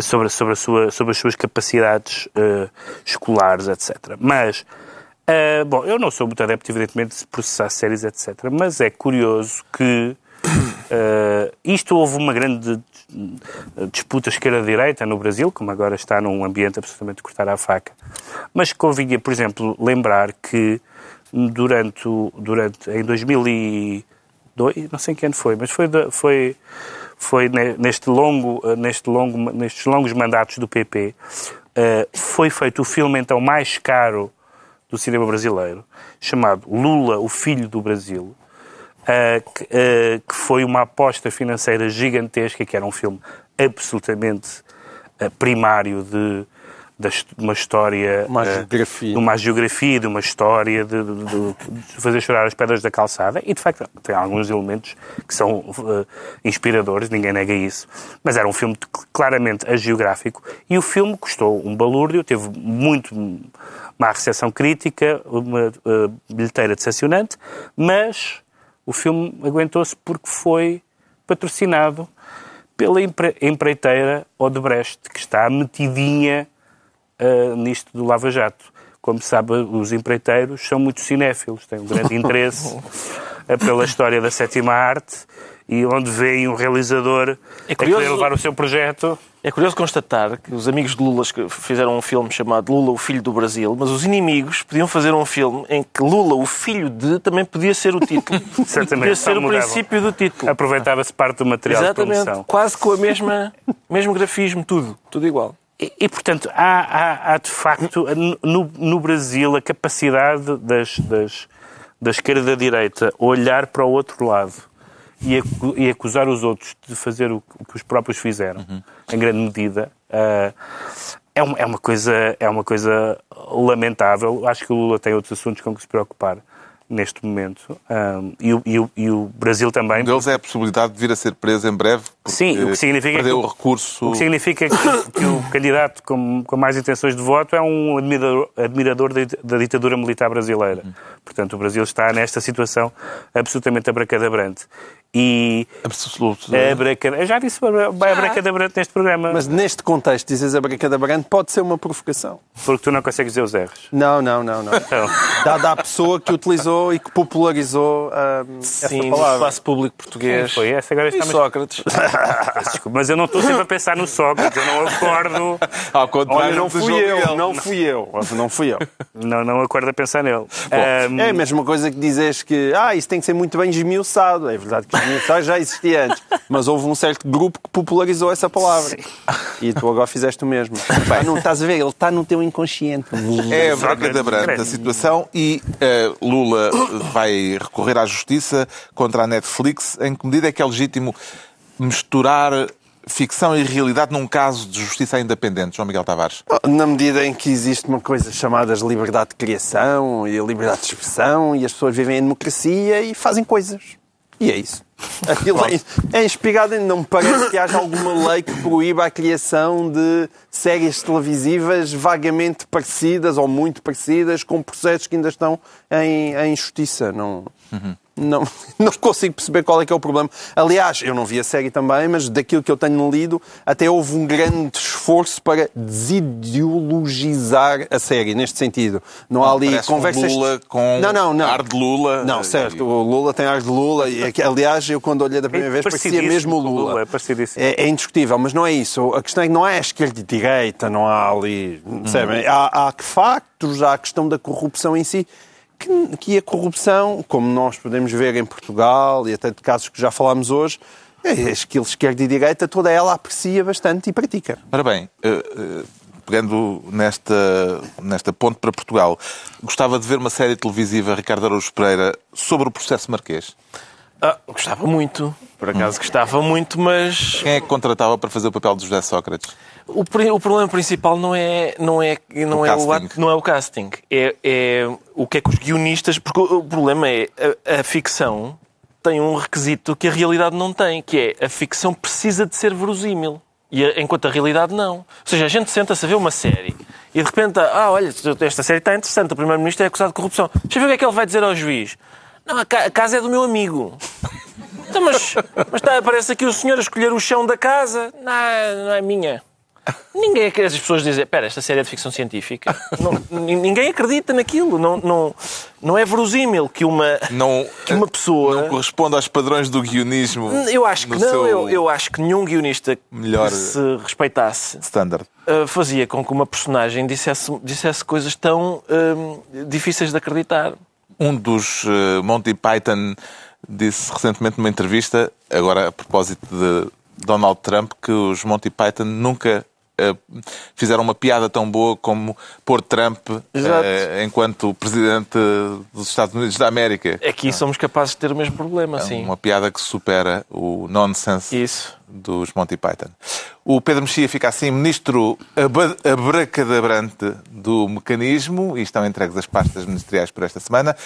D: sobre, sobre, a sua, sobre as suas capacidades uh, escolares, etc. Mas, uh, bom, eu não sou muito adepto, evidentemente, de processar séries, etc. Mas é curioso que uh, isto houve uma grande disputa esquerda-direita no Brasil, como agora está num ambiente absolutamente cortar à faca. Mas convinha, por exemplo, lembrar que durante, durante em 2000 e dois, não sei quem foi, mas foi, foi, foi neste longo, neste longo, nestes longos mandatos do PP, eh, foi feito o filme então mais caro do cinema brasileiro, chamado Lula, o Filho do Brasil, eh, que foi uma aposta financeira gigantesca, que era um filme absolutamente primário de de uma história,
C: uma uh, geografia.
D: de uma geografia, de uma história, de, de, de, fazer chorar as pedras da calçada. E, de facto, tem alguns elementos que são uh, inspiradores, ninguém nega isso. Mas era um filme claramente geográfico E o filme custou um balúrdio, teve muito má recepção crítica, uma uh, bilheteira decepcionante, mas o filme aguentou-se porque foi patrocinado pela empreiteira Odebrecht, que está metidinha uh, nisto do Lava Jato. Como sabe, os empreiteiros são muito cinéfilos, têm um grande interesse uh, pela história da sétima arte e onde veem um realizador é curioso, a querer levar o seu projeto.
B: É curioso constatar que os amigos de Lula fizeram um filme chamado Lula, o Filho do Brasil, mas os inimigos podiam fazer um filme em que Lula, o Filho de, também podia ser o título.
D: Certamente.
B: Podia ser o princípio do título.
D: Aproveitava-se parte do material
B: Exatamente,
D: de produção.
B: quase com o mesmo grafismo, tudo, tudo igual.
D: E, e, portanto, há, há, há, de facto no, no Brasil a capacidade das, das, da esquerda-direita olhar para o outro lado e, e, acusar os outros de fazer o, o que os próprios fizeram, uhum. em grande medida, uh, é, uma, é, uma coisa, é uma coisa lamentável. Acho que o Lula tem outros assuntos com que se preocupar. neste momento. Um, e, o, e, o, e, o, Brasil também.
A: Um deles é a possibilidade de vir a ser preso em breve.
D: Sim, o que significa
A: perdeu
D: que,
A: o recurso.
D: O que significa que, que o candidato com, com, mais intenções de voto é um admirador, admirador da, da, ditadura militar brasileira. Portanto, o Brasil está nesta situação absolutamente abracadabrante. E
A: Absoluto.
D: Abracad... Eu já disse abracadabrante neste programa.
C: Mas neste contexto, dizes abracadabrante pode ser uma provocação.
D: Porque tu não consegues dizer os erros.
C: Não, não, não. não.
D: Então.
C: Dada a pessoa que utilizou e que popularizou um,
B: Sim, no espaço público português.
D: Foi essa, agora
B: E
D: estamos...
B: Sócrates.
D: Desculpa, mas eu não estou sempre a pensar no Sócrates, eu não acordo,
A: Ao contrário
C: Olha, não fui eu,
A: Miguel.
C: não fui eu, não fui eu.
D: não, não acordo a pensar nele. Ahm,
C: É a mesma coisa que dizes que ah, isso tem que ser muito bem esmiuçado. É verdade que esmiuçar já existia antes, mas houve um certo grupo que popularizou essa palavra. E tu agora fizeste o mesmo. Pá, não estás a ver, ele está no teu inconsciente.
A: É a branca da branca a situação e eh, Lula vai recorrer à justiça contra a Netflix. Em que medida é que é legítimo misturar ficção e realidade num caso de justiça independente, João Miguel Tavares?
C: Na medida em que existe uma coisa chamada liberdade de criação e a liberdade de expressão e as pessoas vivem em democracia e fazem coisas. E é isso. Aquilo é, é inspirado em. Não me parece que haja alguma lei que proíba a criação de séries televisivas vagamente parecidas ou muito parecidas com processos que ainda estão em, em justiça. Não. Não, não consigo perceber qual é que é o problema. Aliás, eu não vi a série também, mas daquilo que eu tenho lido, até houve um grande esforço para desideologizar a série, neste sentido. Não há ali
A: Parece um
C: conversas...
A: Lula com
C: não, não, não.
A: ar de Lula.
C: Não, certo. O Lula tem ar de Lula. E, aqui- aliás, eu quando olhei da primeira vez parecia mesmo o
D: Lula,
C: Lula.
D: é.
C: É, é indiscutível, mas não é isso. A questão é que não é a esquerda e direita, não há ali... Percebem? Há, há factos, há a questão da corrupção em si, que, que a corrupção, como nós podemos ver em Portugal e até de casos que já falámos hoje, é aquilo esquerda e direita, toda ela aprecia bastante e pratica.
A: Ora bem, eh, eh, pegando nesta, nesta ponte para Portugal, gostava de ver uma série televisiva, Ricardo Araújo Pereira, sobre o processo marquês.
B: Ah, gostava muito. Por acaso gostava muito, mas
A: Quem é que contratava para fazer o papel de José Sócrates?
B: O, o problema principal não é, não é, não
A: O
B: é, o,
A: casting.
B: ato- não é o casting. É, é o que é que os guionistas. Porque o, o problema é a, a ficção tem um requisito que a realidade não tem, que é a ficção precisa de ser verosímil. E a- enquanto a realidade não. Ou seja, a gente senta-se a ver uma série e de repente, ah, olha, esta série está interessante, o Primeiro-Ministro é acusado de corrupção. Deixa eu ver o que é que ele vai dizer ao juiz. Não, a, ca- a casa é do meu amigo. Então, mas, mas está, aparece aqui o senhor a escolher o chão da casa. Não, não é minha. Ninguém, as pessoas dizem, espera, esta série é de ficção científica. Não- ni- ninguém acredita naquilo. Não, não, não é verosímil que uma,
A: Não,
B: que uma pessoa...
A: não corresponde aos padrões do guionismo.
B: Eu acho que não. Eu, eu acho que nenhum guionista
A: melhor-
B: que se respeitasse
A: standard.
B: uh, fazia com que uma personagem dissesse, dissesse coisas tão hum, difíceis de acreditar.
A: Um dos eh, Monty Python disse recentemente numa entrevista, agora a propósito de Donald Trump, que os Monty Python nunca eh, fizeram uma piada tão boa como pôr Trump eh, enquanto presidente dos Estados Unidos da América.
B: Aqui somos capazes de ter o mesmo problema, sim.
A: Uma piada que supera o nonsense
B: Isso.
A: dos Monty Python. O Pedro Mexia fica assim ministro abracadabrante do mecanismo e estão entregues as pastas ministeriais por esta semana.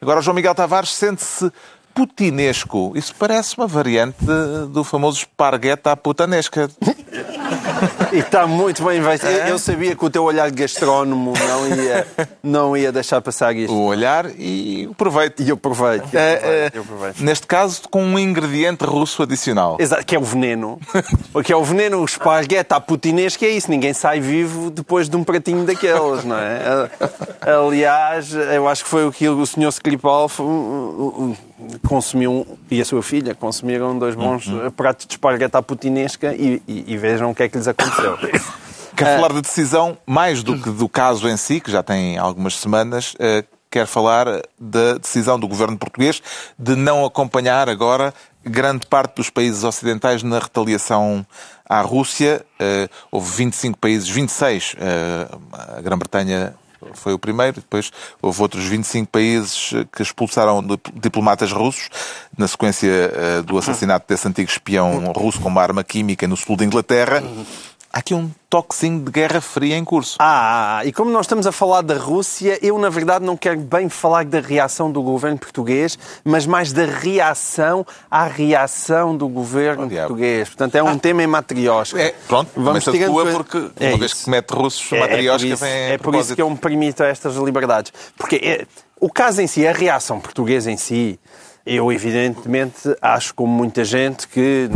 A: Agora o João Miguel Tavares sente-se putinesco. Isso parece uma variante do famoso espargueta à putanesca.
C: E está muito bem feito. Eu, eu sabia que o teu olhar gastrónomo não ia, não ia deixar passar isto.
A: O olhar e o proveito.
C: E aproveito,
A: eh,
C: eu aproveito.
A: neste caso, com um ingrediente russo adicional.
C: Exato, que é o veneno. O que é o veneno, o esparguete à putinesca é isso. Ninguém sai vivo depois de um pratinho daqueles, não é? Aliás, eu acho que foi o que o senhor Skripal consumiu, um- e a sua filha, consumiram dois bons eh, pratos de esparguete à putinesca e, e- e vejam o que é que lhes aconteceu.
A: Quer falar de decisão, mais do que do caso em si, que já tem algumas semanas, eh, quer falar da decisão do governo português de não acompanhar agora grande parte dos países ocidentais na retaliação à Rússia. Eh, Houve 25 países, 26, eh, a Grã-Bretanha foi o primeiro, depois houve outros 25 países eh, que expulsaram dip- diplomatas russos na sequência eh, do assassinato desse antigo espião russo com uma arma química no sul da Inglaterra. Há aqui um toquezinho de guerra fria em curso.
C: Ah, e como nós estamos a falar da Rússia, eu na verdade não quero bem falar da reação do governo português, mas mais da reação à reação do governo
A: Oh,
C: português. Portanto, é um tema em matriosca.
A: É, pronto,
C: Vamos tirando
A: tua
C: coisa-
A: porque
C: É
A: uma vez
C: isso.
A: que mete russos,
C: É- é por isso-
A: vem
C: É por isso que eu me permito estas liberdades. Porque é- o caso em si, a reação portuguesa em si, eu evidentemente acho, como muita gente, que,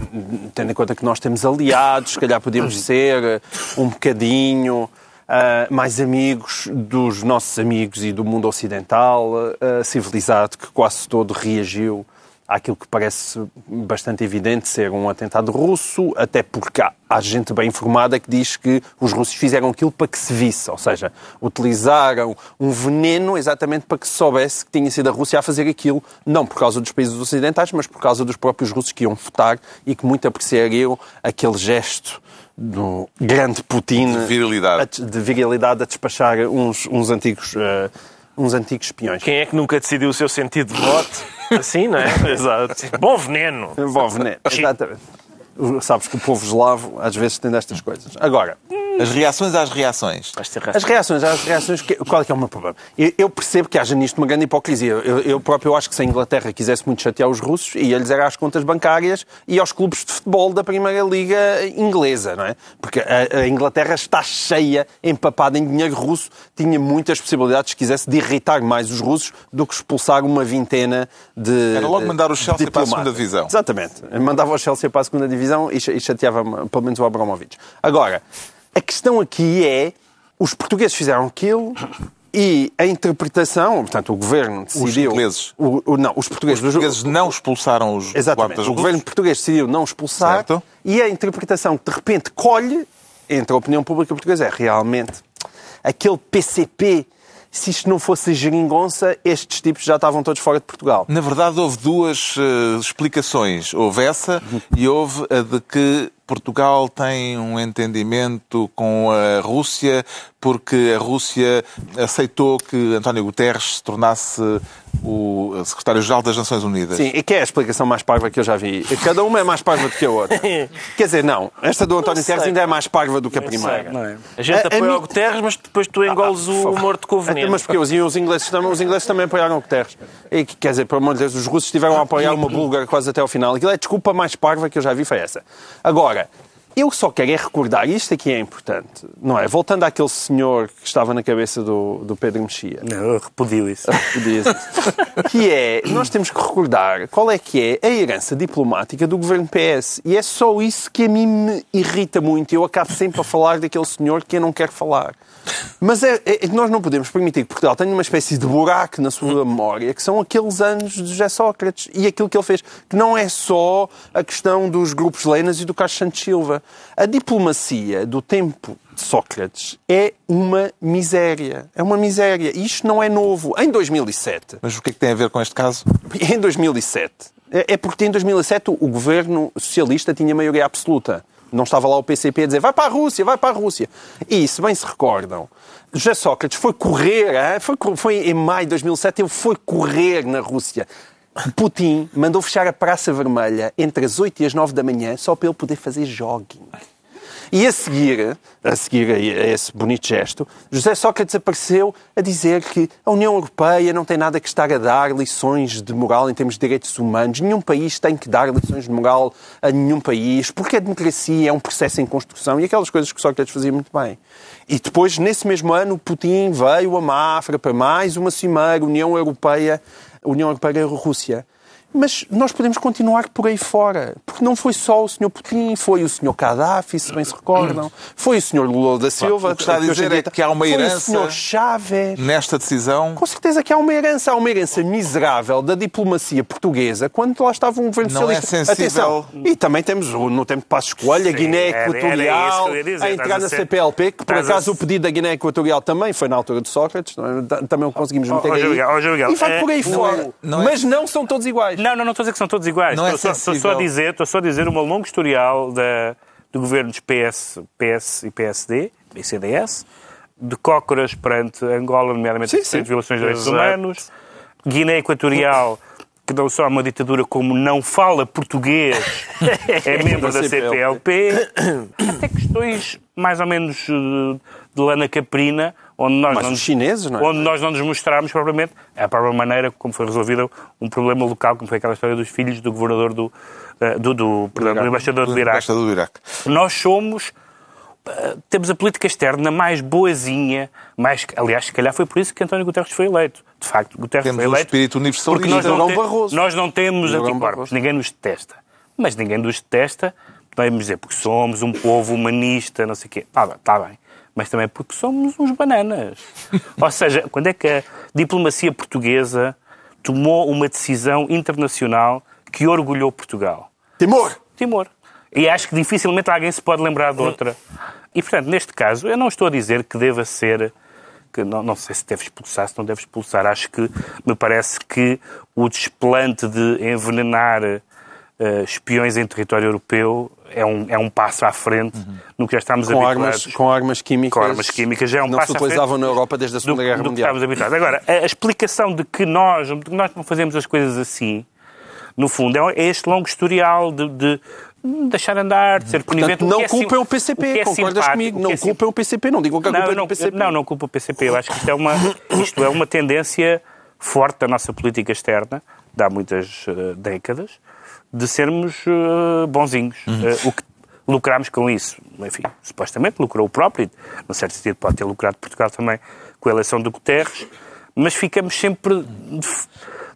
C: tendo em conta que nós temos aliados, se calhar podemos ser eh, um bocadinho ah, mais amigos dos nossos amigos e do mundo ocidental ah, civilizado, que quase todo reagiu àquilo que parece bastante evidente ser um atentado russo, até porque há, há gente bem informada que diz que os russos fizeram aquilo para que se visse, ou seja, utilizaram um veneno exatamente para que se soubesse que tinha sido a Rússia a fazer aquilo, não por causa dos países ocidentais, mas por causa dos próprios russos que iam votar e que muito apreciariam aquele gesto do grande Putin
A: De virilidade.
C: a de virilidade a despachar uns, uns antigos eh, uns antigos espiões.
B: Quem é que nunca decidiu o seu sentido de voto? Assim, não é? Exato. Bom veneno.
C: Bom, veneno. Exatamente. Sabes que o povo eslavo às vezes tem destas coisas. Agora,
A: As reações às reações.
C: As reações, as reações, que- qual é que é o meu problema? Eu, eu percebo que haja nisto uma grande hipocrisia. Eu, eu próprio acho que se a Inglaterra quisesse muito chatear os russos, ia-lhes era às contas bancárias e aos clubes de futebol da Primeira Liga inglesa, não é? Porque a, a Inglaterra está cheia, empapada em dinheiro russo, tinha muitas possibilidades, se quisesse, de irritar mais os russos do que expulsar uma vintena de.
A: Era logo mandar o Chelsea para a segunda divisão.
C: Exatamente. Mandava o Chelsea para a segunda divisão e e chateava pelo menos o Abramovich. Agora, a questão aqui é, os portugueses fizeram aquilo e a interpretação, portanto, o governo decidiu...
A: ingleses.
C: O, o- não, os portugueses.
A: Os portugueses não expulsaram os
C: Exatamente. O governo português decidiu não expulsar
A: Certo.
C: e a interpretação que de repente colhe entre a opinião pública portuguesa é realmente aquele PCP, se isto não fosse geringonça, estes tipos já estavam todos fora de Portugal.
A: Na verdade, houve duas eh, explicações. Houve essa e houve a de que Portugal tem um entendimento com a Rússia porque a Rússia aceitou que António Guterres se tornasse o secretário-geral das Nações Unidas.
C: Sim, e que é a explicação mais parva que eu já vi. Cada uma é mais parva do que a outra. Quer dizer, não. Esta do António
B: Não sei,
C: Terres ainda é mais parva do que a
B: Não
C: primeira.
B: sei.
D: Não é?
B: A gente
C: A- a
B: apoia
C: mim-
B: o Guterres, mas depois tu engoles
C: por
B: o morto
C: Até,
B: veneno.
C: Mas porque os, os, ingleses também, os ingleses também apoiaram o Guterres. E, que, quer dizer, pelo amor de Deus, os russos estiveram a apoiar uma búlgara quase até ao final. Aquilo é a desculpa mais parva que eu já vi, foi essa. Agora, eu só quero é recordar, e isto aqui é importante, não é? Voltando àquele senhor que estava na cabeça do, do Pedro Mexia.
D: Não, eu repudio isso.
C: Diz. que é, nós temos que recordar qual é que é a herança diplomática do governo PS. E é só isso que a mim me irrita muito. Eu acabo sempre a falar daquele senhor que eu não quero falar. Mas é, é que nós não podemos permitir que Portugal tenha uma espécie de buraco na sua memória, que são aqueles anos de José Sócrates e aquilo que ele fez, que não é só a questão dos grupos Lenas e do Carlos Santos Silva. A diplomacia do tempo de Sócrates é uma miséria. É uma miséria. Isto não é novo. Em 2007,
A: Mas o que é que tem a ver com este caso?
C: em 2007, é é porque em 2007 o o governo socialista tinha maioria absoluta. Não estava lá o PCP a dizer vai para a Rússia, vai para a Rússia. E, se bem se recordam, José Sócrates foi correr, foi, foi em maio de 2007, ele foi correr na Rússia. Putin mandou fechar a Praça Vermelha entre as 8 e as 9 da manhã só para ele poder fazer jogging. E a seguir, a seguir a esse bonito gesto, José Sócrates apareceu a dizer que a União Europeia não tem nada que estar a dar lições de moral em termos de direitos humanos. Nenhum país tem que dar lições de moral a nenhum país, porque a democracia é um processo em construção e aquelas coisas que Sócrates fazia muito bem. E depois, nesse mesmo ano, Putin veio a Mafra para mais uma cimeira, União Europeia, União Europeia e Rússia. Mas nós podemos continuar por aí fora, porque não foi só o Sr. Putin, foi o Sr. Gaddafi, se bem se recordam, foi o Sr. Lula da Silva.
A: o que está a dizer é que há uma
C: foi
A: herança-
C: o Sr. Chávez.
A: Nesta decisão,
C: Com certeza que há uma herança, há uma herança miserável da diplomacia portuguesa quando lá estava um governo
A: Não é
C: socialista.
A: sensível.
C: Atenção, e também temos no tempo de Passos Coelho, a
D: Sim,
C: Guiné Equatorial, a entrar na CPLP, que por acaso o pedido da Guiné Equatorial também foi na altura de Sócrates, é? também o conseguimos meter aí. E vai
D: é-
C: por aí fora.
A: é- não é-
C: Mas não são todos iguais.
D: Não, não, não estou a dizer que são todos iguais.
A: Não é
D: estou, só, estou só a dizer, estou só a dizer uma longa historial da, do governos PS, PS e PSD, e CDS, de cócoras perante Angola, nomeadamente
C: Sim, sim.
D: violações de direitos humanos, Guiné Equatorial que não só é uma ditadura como não fala português, é membro da
C: Da
D: CPLP, até questões mais ou menos eh, de lana caprina, onde nós,
C: Mas
D: não,
C: os chineses, não é?
D: onde nós não nos mostramos propriamente a própria maneira como foi resolvido um problema local, como foi aquela história dos filhos do governador do, eh, do, do, perdão, do embaixador do Iraque.
A: Do Iraque.
D: Nós somos. eh, Temos a política externa mais boazinha, mais, aliás, se calhar foi por isso que António Guterres foi eleito. De facto, Guterres
A: Temos
D: foi
A: um
D: eleito.
A: espírito universalista.
D: Porque nós não, te-
C: Barroso.
D: nós não temos anticorpos, ninguém nos detesta. Mas ninguém nos detesta, podemos dizer, porque somos um povo humanista, não sei o quê. Está bem, tá bem. Mas também porque somos uns bananas. Ou seja, quando é que a diplomacia portuguesa tomou uma decisão internacional que orgulhou Portugal?
C: Timor!
D: Timor. E acho que dificilmente alguém se pode lembrar de outra. E, portanto, neste caso, eu não estou a dizer que deva ser. Que não, não sei se deve expulsar, se não deve expulsar. Acho que me parece que o desplante de envenenar eh, espiões em território europeu é um, é um passo à frente no que já estamos
C: Com
D: habituados.
C: armas, com armas químicas.
D: Com armas químicas já é um
C: não
D: passo
C: se
D: à frente
C: utilizavam na Europa desde a
D: do,
C: Segunda Guerra
D: do que
C: Mundial.
D: estamos habituados. Agora, a, a explicação de que nós, de que nós não fazemos as coisas assim, no fundo, é, é este longo historial de, de deixar andar, de ser conivente.
C: Não
D: é
C: culpem o PCP,
D: é
C: concordas comigo?
D: que
C: Não
D: é
C: culpem o PCP, não digam que a
D: não,
C: culpa
D: eu
C: é do
D: não,
C: PCP.
D: não, não culpo o PCP. Eu acho que isto é uma, isto é uma tendência forte da nossa política externa, de há muitas eh, décadas, de sermos eh, bonzinhos. Eh, o que lucramos com isso? Enfim, supostamente lucrou o próprio, e, no certo sentido pode ter lucrado Portugal também com a eleição do Guterres, mas ficamos sempre de,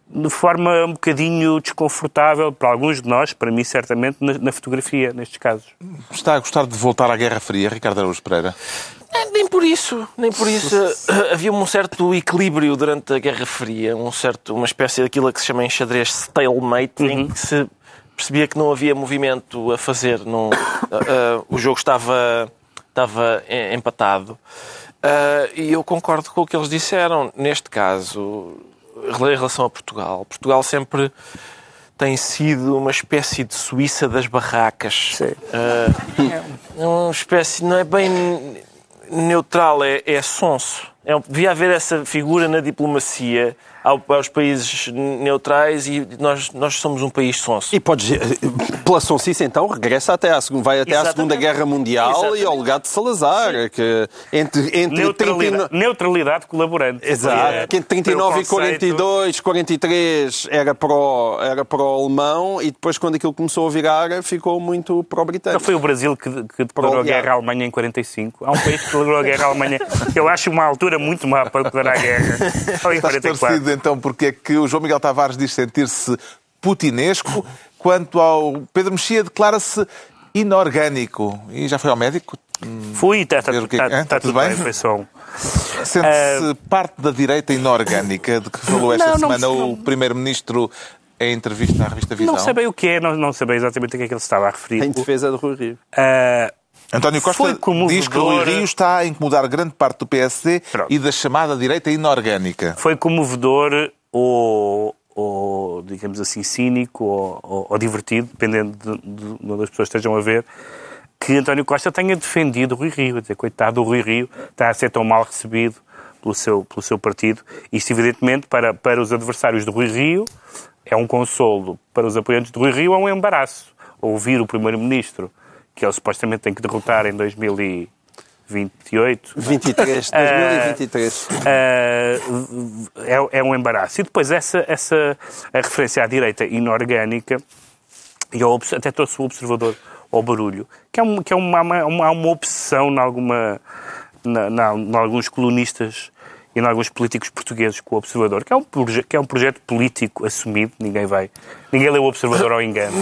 D: de forma um bocadinho desconfortável para alguns de nós, para mim certamente, na, na fotografia, nestes casos.
A: Está a gostar de voltar à Guerra Fria, Ricardo Araújo Pereira?
B: É, Nem por isso, nem por isso. Eh, Havia um certo equilíbrio durante a Guerra Fria, um certo, uma espécie daquilo que se chama em xadrez stalemate, em que se percebia que não havia movimento a fazer. Não, ah, ah, o jogo estava, estava em- empatado. Ah, e eu concordo com o que eles disseram. Neste caso, em relação a Portugal, Portugal sempre tem sido uma espécie de Suíça das barracas. Ah, é uma espécie, não é bem neutral, é, é sonso. É, devia haver essa figura na diplomacia aos países neutrais e nós, nós somos um país sonso.
C: E podes, eh, pela sonsice, então, regressa até à, vai até à
B: Exatamente.
C: Segunda Guerra Mundial
B: Exatamente.
C: e ao legado de Salazar, que entre, entre 39
D: Neutralidade, neutralidade colaborante.
C: Exato,
D: É,
C: que entre 39 e
D: foi o conceito.
C: 42, 43 era pró, era pró-alemão e depois, quando aquilo começou a virar, ficou muito
D: Não
C: pró-britânico.
D: foi o Brasil que, que declarou guerra à Alemanha em 45. Há um país que declarou a guerra à Alemanha. que Eu acho uma altura muito má para declarar a guerra. Ou em
A: Está
D: 44.
A: Então porque é que o João Miguel Tavares diz sentir-se putinesco, quanto ao Pedro Mexia declara-se inorgânico. E já foi ao médico?
D: Fui, está tá,
A: que-
D: tá- tá
A: Está
D: tudo
A: tudo
D: bem,
A: bem?
D: um.
A: Sente-se parte da direita inorgânica de que falou esta
D: Não, não
A: semana
D: sei.
A: o Primeiro-Ministro em entrevista à revista Visão?
D: Não sei bem o que é, não, não sei bem exatamente a que é que ele se estava a referir.
C: Em defesa do Rui Rio.
D: Ah,
A: António Costa diz que Rui Rio está a incomodar grande parte do PSD
D: Pronto.
A: e da chamada direita inorgânica.
D: foi comovedor ou, ou, digamos assim, cínico ou, ou- ou divertido, dependendo de, de, de onde as pessoas estejam a ver, que António Costa tenha defendido o Rui Rio. Dizer, coitado do Rui Rio, está a ser tão mal recebido pelo seu, pelo seu partido. Isto, evidentemente, para, para os adversários do Rui Rio, é um consolo. Para os apoiantes do Rui Rio, é um embaraço. Ouvir o Primeiro-Ministro, que ele supostamente tem que derrotar em 2028,
C: 23, 2023.
D: é, é um embaraço. E depois essa, essa a referência à direita inorgânica, e obs- até trouxe o observador ao barulho, que é, um, que é uma, uma, uma, obsessão em alguma, na, na, em alguns colunistas e em alguns políticos portugueses com o Observador, que é um, proje que é um projeto político assumido, ninguém vai, ninguém lê o Observador ao engano,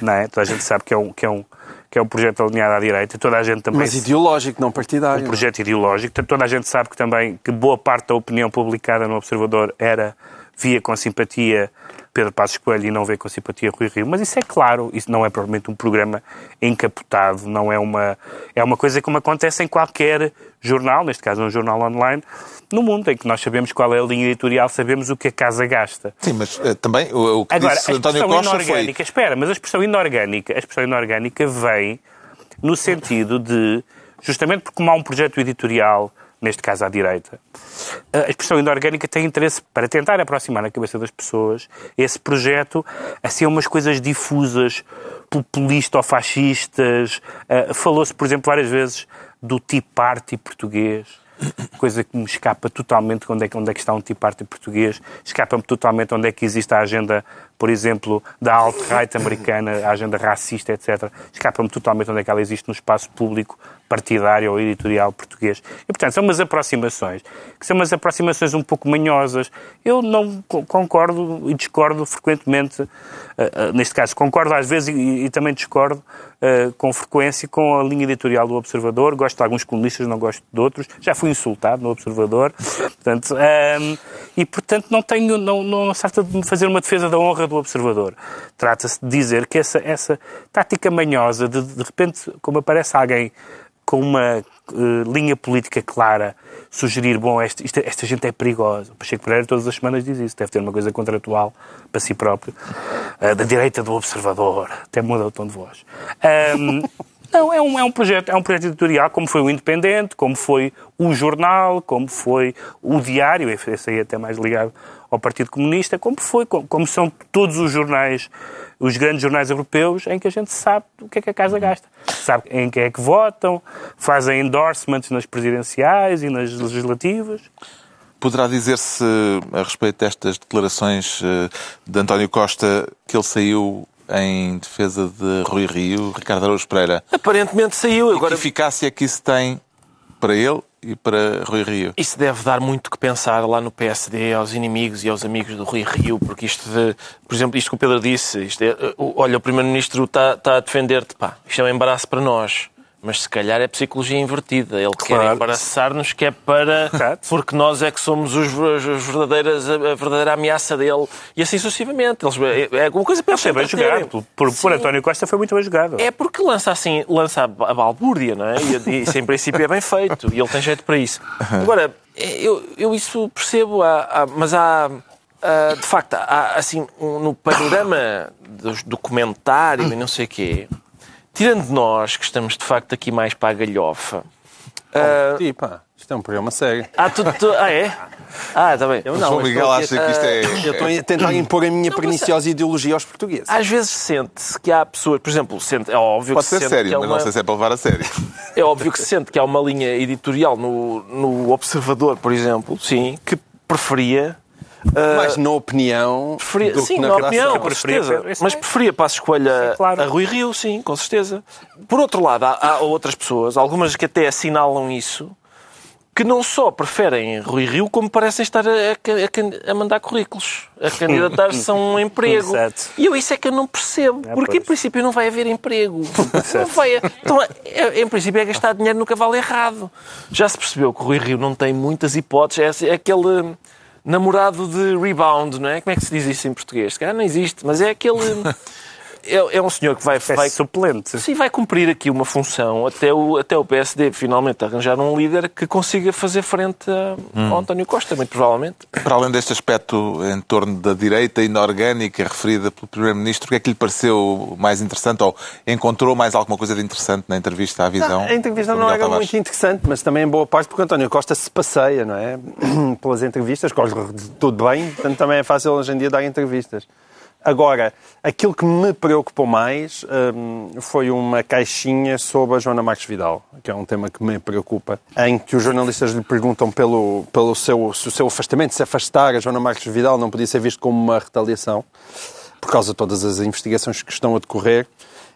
D: não é? Toda a gente sabe que é um, que é um, que é um projeto alinhado à direita, toda a gente também
C: Mas ideológico, não partidário.
D: um projeto ideológico. Toda a gente sabe que também que boa parte da opinião publicada no Observador era via com simpatia Pedro Passos Coelho e não vê com simpatia Rui Rio. Mas isso é claro, isso não é provavelmente um programa encapotado, não é uma é uma coisa como acontece em qualquer jornal, neste caso um jornal online, no mundo, em que nós sabemos qual é a linha editorial, sabemos o que a casa gasta.
A: Sim, mas eh, também o, o que
D: Agora,
A: disse
D: a
A: António Costa foi...
D: inorgânica, espera, mas a expressão inorgânica, a expressão inorgânica vem no sentido de, justamente porque como há um projeto editorial neste caso à direita, a expressão inorgânica tem interesse para tentar aproximar na cabeça das pessoas esse projeto a ser umas coisas difusas, populistas ou fascistas. Uh, Falou-se, por exemplo, várias vezes do Tea Party português coisa que me escapa totalmente onde é, onde é que está um Tea Party português, escapa-me totalmente onde é que existe a agenda, por exemplo, da alt-right americana, a agenda racista, etc. Escapa-me totalmente onde é que ela existe no espaço público partidário ou editorial português. E, portanto, são umas aproximações, que são umas aproximações um pouco manhosas. Eu não concordo e discordo frequentemente, uh, uh, neste caso, concordo às vezes e, e também discordo uh, com frequência com a linha editorial do Observador. Gosto de alguns comunistas, não gosto de outros. Já fui insultado no Observador. portanto, um, ehm, e, portanto, não tenho, não, não se trata de fazer uma defesa da honra do Observador. Trata-se de dizer que essa, essa tática manhosa de, de repente, como aparece alguém com uma uh, linha política clara, sugerir, bom, esta, esta, gente é perigosa. O Pacheco Pereira todas as semanas diz isso, deve ter uma coisa contratual para si próprio. Uh, da direita do observador, até muda o tom de voz. Um, não, é um, é um projeto, é um projeto editorial, como foi o Independente, como foi o Jornal, como foi o Diário, esse aí é até mais ligado ao Partido Comunista, como foi, como, como são todos os jornais os grandes jornais europeus em que a gente sabe o que é que a casa gasta. Sabe em quem é que votam, fazem endorsements nas presidenciais e nas legislativas.
A: Poderá dizer-se, a respeito destas declarações eh, de António Costa, que ele saiu em defesa de Rui Rio, Ricardo Araújo Pereira?
B: Aparentemente saiu.
A: Agora... Que eficácia que isso tem para ele e para Rui Rio.
B: Isso deve dar muito que pensar lá no PSD, aos inimigos e aos amigos do Rui Rio, porque isto, de, por exemplo, isto que o Pedro disse, isto é, olha, o Primeiro-Ministro está, está a defender-te, pá, isto é um embaraço para nós. Mas se calhar é psicologia invertida. Ele claro. quer embaraçar-nos que é para. Porque nós é que somos os, os verdadeiras, a verdadeira ameaça dele. E assim sucessivamente. Eles, é, é uma coisa para
D: eles. É bem jogado. Por, por António Costa foi muito bem jogado.
B: É porque lança assim, lança a balbúrdia, não é? E, isso em princípio é bem feito. E ele tem jeito para isso. Agora, eu, eu isso percebo, há, há, mas há. Uh, de facto, há, assim, um, no panorama do, do comentário e não sei o quê, tirando nós, que estamos de facto aqui mais para a galhofa.
C: Uh... Pá, isto é um programa sério.
B: Ah, tu, tu... ah é? Ah, está bem.
A: Eu não, o Miguel acha que isto é.
C: Eu estou a tentar impor a minha não, perniciosa ideologia aos portugueses.
B: Às vezes sente-se que há pessoas, por exemplo, sente, é óbvio
A: Pode
B: que ser
A: sente sério,
B: que há
A: mas
B: uma...
A: não sei se é para levar a sério.
B: É óbvio que se sente que há uma linha editorial no, no Observador, por exemplo, sim, que preferia
C: Uh, mais na opinião.
B: Preferia, sim, na, na opinião, com certeza. Mas preferia para a escolha sim, claro. a Rui Rio, sim, com certeza. Por outro lado, há, há, outras pessoas, algumas que até assinalam isso, que não só preferem Rui Rio, como parecem estar a, a, a mandar currículos, a candidatar-se a um emprego.
C: Exato.
B: E eu isso é que eu não percebo. É, porque, pois. em princípio, não vai haver emprego. não vai, então, é, em princípio, é gastar dinheiro no cavalo errado. Já se percebeu que o Rui Rio não tem muitas hipóteses. É, é aquele namorado de rebound, não é? Como é que se diz isso em português? Se não existe, mas é aquele. É, é, um senhor que vai, vai
D: suplente.
B: Sim, vai cumprir aqui uma função até o, até o PSD finalmente arranjar um líder que consiga fazer frente a, hum. ao António Costa, muito provavelmente.
A: Para além deste aspecto em torno da direita inorgânica referida pelo Primeiro-Ministro, o que é que lhe pareceu mais interessante ou encontrou mais alguma coisa de interessante na entrevista à visão? Não,
C: a entrevista não era Tavares? muito interessante, mas também em boa parte porque António Costa se passeia, não é? Pelas entrevistas, corre tudo bem, portanto também é fácil hoje em dia dar entrevistas. Agora, aquilo que me preocupou mais um, foi uma caixinha sobre a Joana Marques Vidal, que é um tema que me preocupa, em que os jornalistas lhe perguntam pelo, pelo seu, se o seu afastamento, se afastar a Joana Marques Vidal não podia ser visto como uma retaliação, por causa de todas as investigações que estão a decorrer.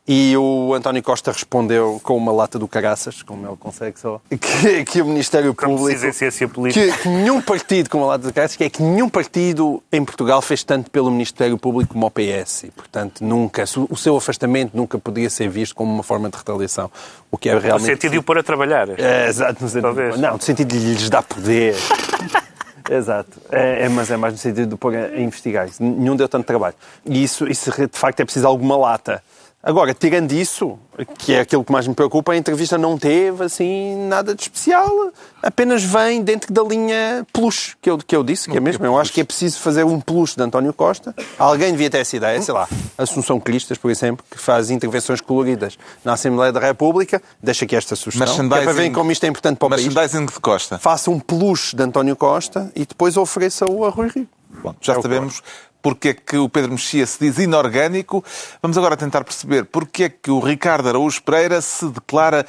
C: E o António Costa respondeu com uma lata do caraças, como ele consegue só, que, que o Ministério Público. Que, que nenhum partido com uma lata de caraças, que é que nenhum partido em Portugal fez tanto pelo Ministério Público como o PS. E, portanto, nunca, o seu afastamento nunca podia ser visto como uma forma de retaliação. O que é realmente.
D: No sentido de o pôr a trabalhar.
C: É, exato, no sentido, não, no sentido de lhes dar poder. Exato, é, é, mas é mais no sentido de pôr a investigar. Nenhum deu tanto trabalho. E isso, isso, de facto, é preciso alguma lata Agora, tirando isso, que é aquilo que mais me preocupa, a entrevista não teve assim nada de especial. Apenas vem dentro da linha plus, que eu, que eu disse, que é mesmo. Eu acho que é preciso fazer um plus de António Costa. Alguém devia ter essa ideia, sei lá, Assunção Cristas, por exemplo, que faz intervenções coloridas na Assembleia da República. Deixa aqui esta sugestão. Que é para verem como isto é importante para o país.
A: De Costa.
C: Faça um plus de António Costa e depois ofereça-o a Rui Rio.
A: Bom, já
C: É
A: sabemos porque é que o Pedro Mexia se diz inorgânico. Vamos agora tentar perceber porque é que o Ricardo Araújo Pereira se declara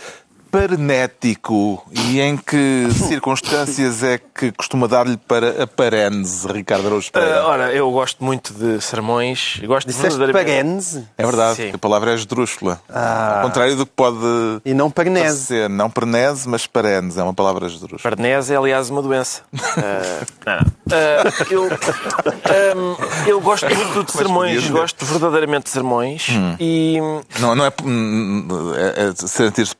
A: pernético e em que circunstâncias é que costuma dar-lhe para a parense, Ricardo Araújo
B: Ah,
A: Pereira?
B: ora, eu gosto muito de sermões. Eu Gosto
C: Disseste
B: verdadeiramente-
C: parense
A: É verdade,
B: Sim.
A: a palavra é esdrúxula.
C: Ah.
A: Ao contrário do que pode
C: e não parnese.
A: parecer. Não pernese, mas parense. É uma palavra esdrúxula.
B: Parnese é, aliás, uma doença. Ah, não, não. Ah, eu, ahm, eu gosto muito de sermões,
A: ser.
B: gosto verdadeiramente de sermões e
A: Não, não é, hum, é- é sentir-se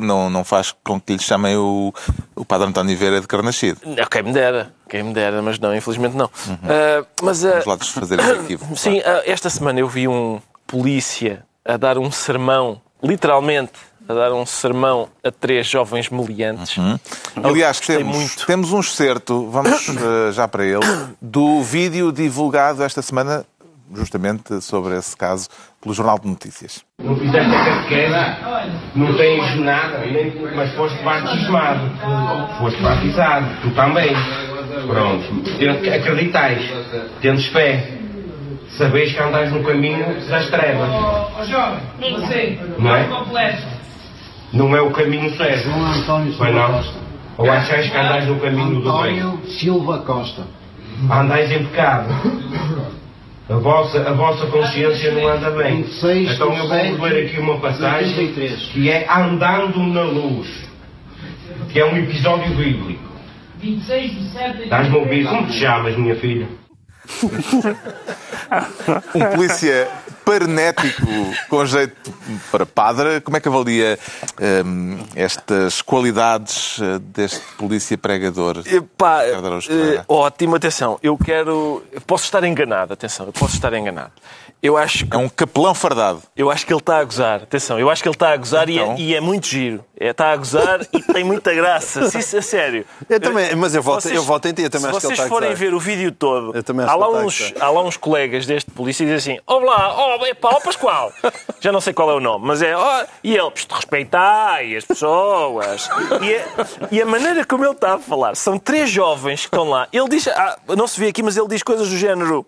A: não, não faz com que lhe chamem o, o Padre António Vieira de Carnascido.
B: Quem me dera, quem me dera, mas não, infelizmente não. Ah, mas, ah,
A: Vamos lá desfazer esse equívoco.
B: sim, ah, esta semana eu vi um polícia a dar um sermão, literalmente, a dar um sermão a três jovens meliantes.
A: Aliás,
B: gostei
A: temos,
B: muito.
A: temos um excerto, vamos eh, já para ele, do vídeo divulgado esta semana, justamente sobre esse caso, pelo Jornal de Notícias.
E: Não fizeste a catequese, não tens nada, nem- mas foste batismado. Foste batizado, tu também. Pronto. Acreditais, tens fé. Sabeis que andais no caminho das trevas.
F: Ó jovem, você,
E: Não é?
F: complexo.
E: Não é o caminho certo.
G: João António Silva
E: não?
G: Costa.
E: Ou achais que andais no caminho do bem?
G: António Silva Costa.
E: Andais em pecado. A vossa, a vossa consciência não anda bem.
G: 26
E: Então eu vou ler aqui uma passagem
G: 83.
E: que é Andando na Luz, que é um episódio bíblico.
F: 26 de 7 de
E: Estás-me a ouvir? Como te chamas, minha filha?
A: Um polícia parético com jeito para padre. Como é que avalia hum, estas qualidades eh, deste polícia pregador?
B: Epá, eh, ótimo, atenção. Eu quero. Posso estar enganado, atenção, eu posso estar enganado. Eu acho que
A: É um capelão fardado.
B: Eu acho que ele está a gozar. Atenção, eu acho que ele está a gozar e,
A: Então?
B: é, e é muito giro. É, está a gozar e tem muita graça. Sim, a sério.
C: Eu também, mas eu voto,
B: Vocês-
C: eu voto em ti, eu também
B: se
C: acho que ele
B: vocês
C: está a
B: forem
C: gozar.
B: ver o vídeo todo,
C: Eu também
B: há lá, uns, há lá uns colegas deste polícia e dizem assim: Ó lá, ó, epá, ó Pascoal. Já não sei qual é o nome, mas é. ó, e ele, "Psh, respeitai as pessoas. E a, e a maneira como ele está a falar, são três jovens que estão lá. Ele diz, ah, não se vê aqui, mas ele diz coisas do género: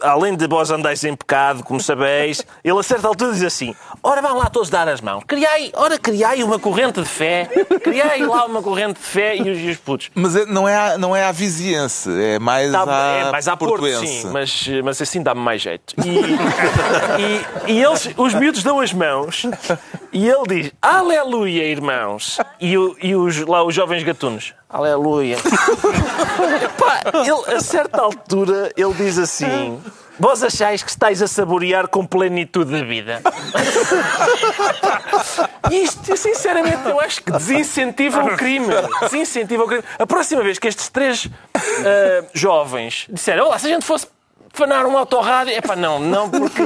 B: além de vós andais em pecado, como sabeis, ele a certa altura diz assim: ora vão lá todos dar as mãos. Criai, ora criai uma corrente de fé. Criai lá uma corrente de fé e os, e os putos.
A: Mas é- não é, não é a viziense, é mais
B: Tá,
A: a
B: é mais à Porto, sim, mas, mas assim dá-me mais jeito. E, e, e eles, os miúdos dão as mãos e ele diz Aleluia, irmãos. E, e os, lá os jovens gatunos Aleluia. Epá, ele, a certa altura ele diz assim Vós achais que estáis a saborear com plenitude da vida? Isto, sinceramente, eu acho que desincentiva o crime. Desincentiva o crime. A próxima vez que estes três ah, jovens disseram, olá, se a gente fosse fanar um autorrádio, é pá, não, não, porque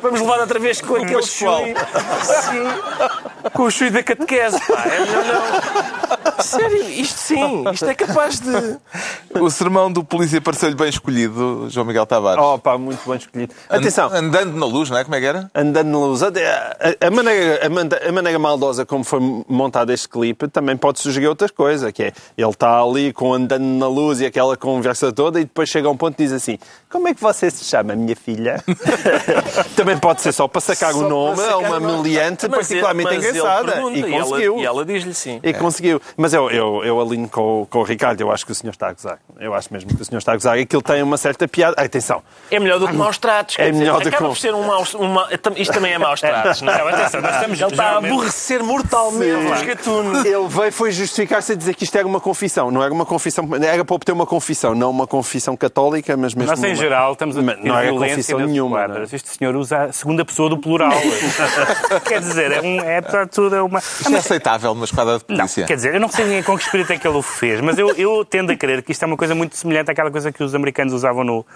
B: vamos levar outra vez com aquele chui. Sim, com o chui da catequese, pá. É, não, não. Sério, isto sim, isto é capaz de.
A: O sermão do polícia pareceu-lhe bem escolhido, João Miguel Tavares.
C: Oh, pá, muito bem escolhido. Atenção,
A: And- Andando na luz, não é? Como é que era?
C: andando na luz. A, a- a maneira, a, a maneira maldosa como foi montado este clipe também pode sugerir outras coisas, que é ele está ali com andando na luz e aquela conversa toda e depois chega a um ponto e diz assim como é que você se chama, minha filha? também pode ser só para sacar
B: Só
C: o nome a uma meliante
B: Mas ele-
C: particularmente
B: mas
C: engraçada.
B: pergunta
C: E
B: ela-
C: conseguiu.
B: E ela diz-lhe sim.
C: E conseguiu. Mas eu, eu, eu alinho com, o- com o Ricardo, eu acho que o senhor está a gozar. Eu acho mesmo que o senhor está a gozar e que ele tem uma certa piada. Ah, Atenção,
B: É melhor do que maus tratos.
C: É
B: quer dizer,
C: melhor do
B: acaba
C: que-
B: por ser um maus, uma, isto também é maus tratos. Não,
D: atenção, nós estamos
B: Ele está a aborrecer mortalmente os gatunos.
C: Ele veio foi justificar-se a dizer que isto era uma confissão. Não era uma confissão, era para obter uma confissão, não uma confissão católica, mas mesmo.
D: Nós, em
C: uma-
D: geral, estamos a
C: Mas não
D: violência nas
C: nenhuma.
D: esquadras.
C: não é?
D: Este senhor usa a segunda pessoa do plural. Quer dizer, é, um, é tudo uma...
A: Isto é aceitável numa esquadra de
D: Não,
A: polícia.
D: quer dizer, eu não sei com que espírito é que ele o fez, mas eu, eu tendo a crer que isto é uma coisa muito semelhante àquela coisa que os americanos usavam no,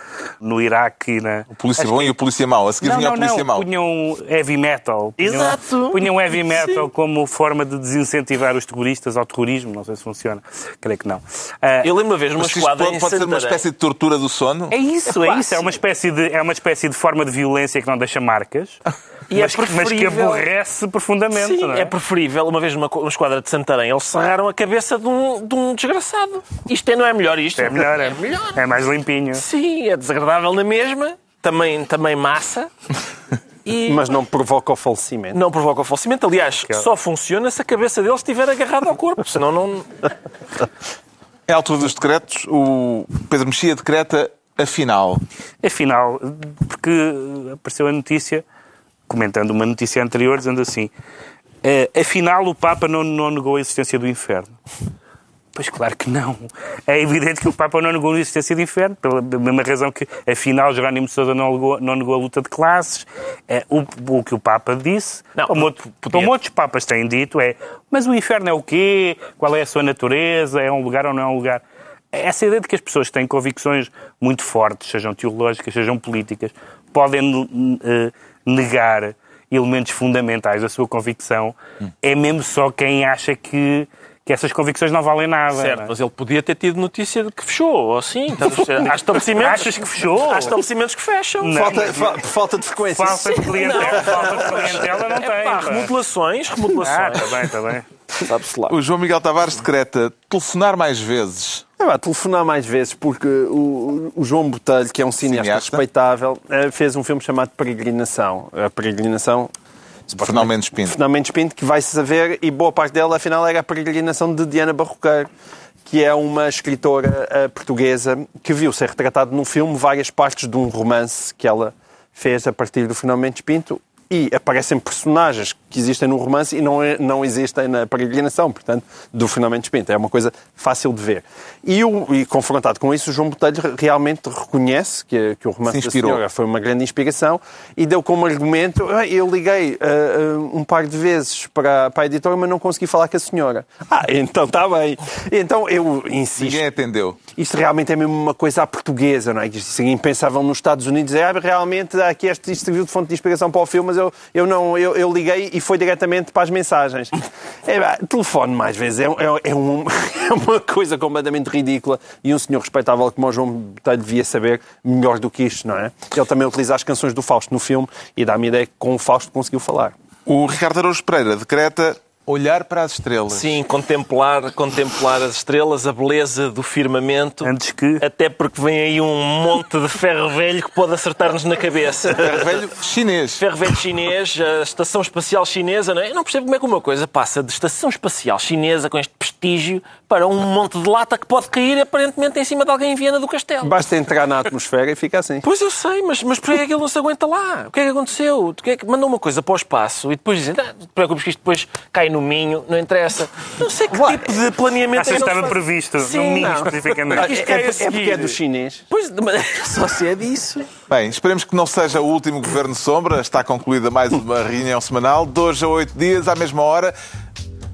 D: no Iraque e na.
A: O polícia
D: Acho
A: bom
D: que-
A: e o polícia mau. A seguir
D: Não,
A: vinha
D: não,
A: o polícia
D: não.
A: mau.
D: Punham heavy metal. Punham,
B: Exato.
D: Punham heavy metal como forma de desincentivar os terroristas ao terrorismo. Não sei se funciona. Creio que não. Ah,
B: Eu lembro uma vez numa esquadra
A: pode,
B: em
A: pode ser uma espécie de tortura do sono?
D: É isso,
B: Epá,
D: é isso. É uma, espécie de, é uma espécie de forma de violência que não deixa marcas,
B: E é
D: mas, que- mas que aborrece profundamente.
B: Sim,
D: não
B: é preferível, uma vez numa co- uma esquadra de Santarém, eles serraram a cabeça de um, de um desgraçado. Isto é, não é melhor isto?
D: É melhor, é,
B: É melhor.
D: é mais limpinho.
B: Sim, é desagradável na mesma, também, também massa. E
C: Mas não provoca o falecimento.
B: não provoca o falecimento. Aliás, só funciona se a cabeça deles estiver agarrada ao corpo. Senão não.
A: É a altura dos decretos. O Pedro Mexia decreta afinal.
D: Afinal, porque apareceu a notícia, comentando uma notícia anterior, dizendo assim: eh, afinal, o Papa não, não negou a existência do inferno. Pois claro que não. É evidente que o Papa não negou a existência do inferno, pela mesma razão que, afinal, Jerónimo de Sousa não negou, não negou a luta de classes. É, o, o que o Papa disse,
B: Não,
D: como, outro- como outros Papas têm dito, é mas o inferno é o quê? Qual é a sua natureza? É um lugar ou não é um lugar? Essa ideia de que as pessoas que têm convicções muito fortes, sejam teológicas, sejam políticas, podem eh, negar elementos fundamentais da sua convicção, é mesmo só quem acha que, que essas convicções não valem nada.
B: Certo,
D: não é?
B: mas ele podia ter tido notícia de que fechou, ou assim. Há estabelecimentos.
D: Achas que fechou?
B: Há estabelecimentos que fecham.
D: Não.
C: Falta, fa- por falta de frequência.
D: Falta de clientela, falta de clientela não
B: É
D: tem.
B: pá,
D: pá.
B: remodelações,
D: Ah,
B: remodelações.
D: está bem, está bem.
B: Sabe-se lá.
A: O João Miguel Tavares decreta telefonar mais vezes.
C: É, pá, telefonar mais vezes, porque o, o João Botelho, que é um cineasta,
A: Cineasta.
C: respeitável, eh, fez um filme chamado Peregrinação. A Peregrinação.
A: Fernão Mendes Pinto.
C: Fernão Mendes Pinto, que vai-se saber, e boa parte dela, afinal, era a peregrinação de Diana Barroqueiro, que é uma escritora eh, portuguesa que viu ser retratado num filme várias partes de um romance que ela fez a partir do Fernão Mendes Pinto. E aparecem personagens que existem no romance e não, é- não existem na peregrinação, portanto, do Fernão Mendes Pinto. É uma coisa fácil de ver. E, e confrontado com isso, o João Botelho realmente reconhece que, que o romance da senhora foi uma grande inspiração e deu como argumento, "Ah, eu liguei ah, um par de vezes para, para a editora, mas não consegui falar com a senhora. Ah, então está bem. Então eu insisto.
A: Ninguém atendeu.
C: Isto realmente é mesmo uma coisa à portuguesa, não é? Se alguém pensavam nos Estados Unidos, é, ah, realmente aqui este isto serviu de fonte de inspiração para o filme, mas eu, eu não, eu, eu liguei e foi diretamente para as mensagens. É, telefone mais vezes é, é, é um- é uma coisa completamente ridícula e um senhor respeitável como o João Botelho devia saber melhor do que isto, não é? Ele também utiliza as canções do Fausto no filme e dá-me ideia que com o Fausto conseguiu falar.
A: O Ricardo Araújo Pereira decreta olhar para as estrelas.
B: Sim, contemplar, contemplar as estrelas, a beleza do firmamento.
D: Antes que.
B: Até porque vem aí um monte de ferro velho que pode acertar-nos na cabeça.
A: Ferro velho chinês.
B: Ferro velho chinês, a estação espacial chinesa, não é? Eu não percebo como é que uma coisa passa de estação espacial chinesa com este prestígio para um monte de lata que pode cair aparentemente em cima de alguém em Viena do Castelo.
C: Basta entrar na atmosfera e fica assim.
B: Pois eu sei, mas, mas porquê é que ele não se aguenta lá? O que é que aconteceu? O que é que mandou uma coisa para o espaço e depois dizem, ah, não te preocupes que isto depois cai no Minho, não interessa. Não sei que tipo de planeamento é
D: que
B: que
D: estava
B: fazem.
D: previsto,
B: Sim,
D: no Minho
B: não.
D: especificamente.
B: Isto
C: É, é porque é
B: seguir.
C: do chinês.
B: Pois, só se é disso.
A: Bem, esperemos que não seja o último Governo Sombra. Está concluída mais uma reunião semanal. Hoje a oito dias, à mesma hora.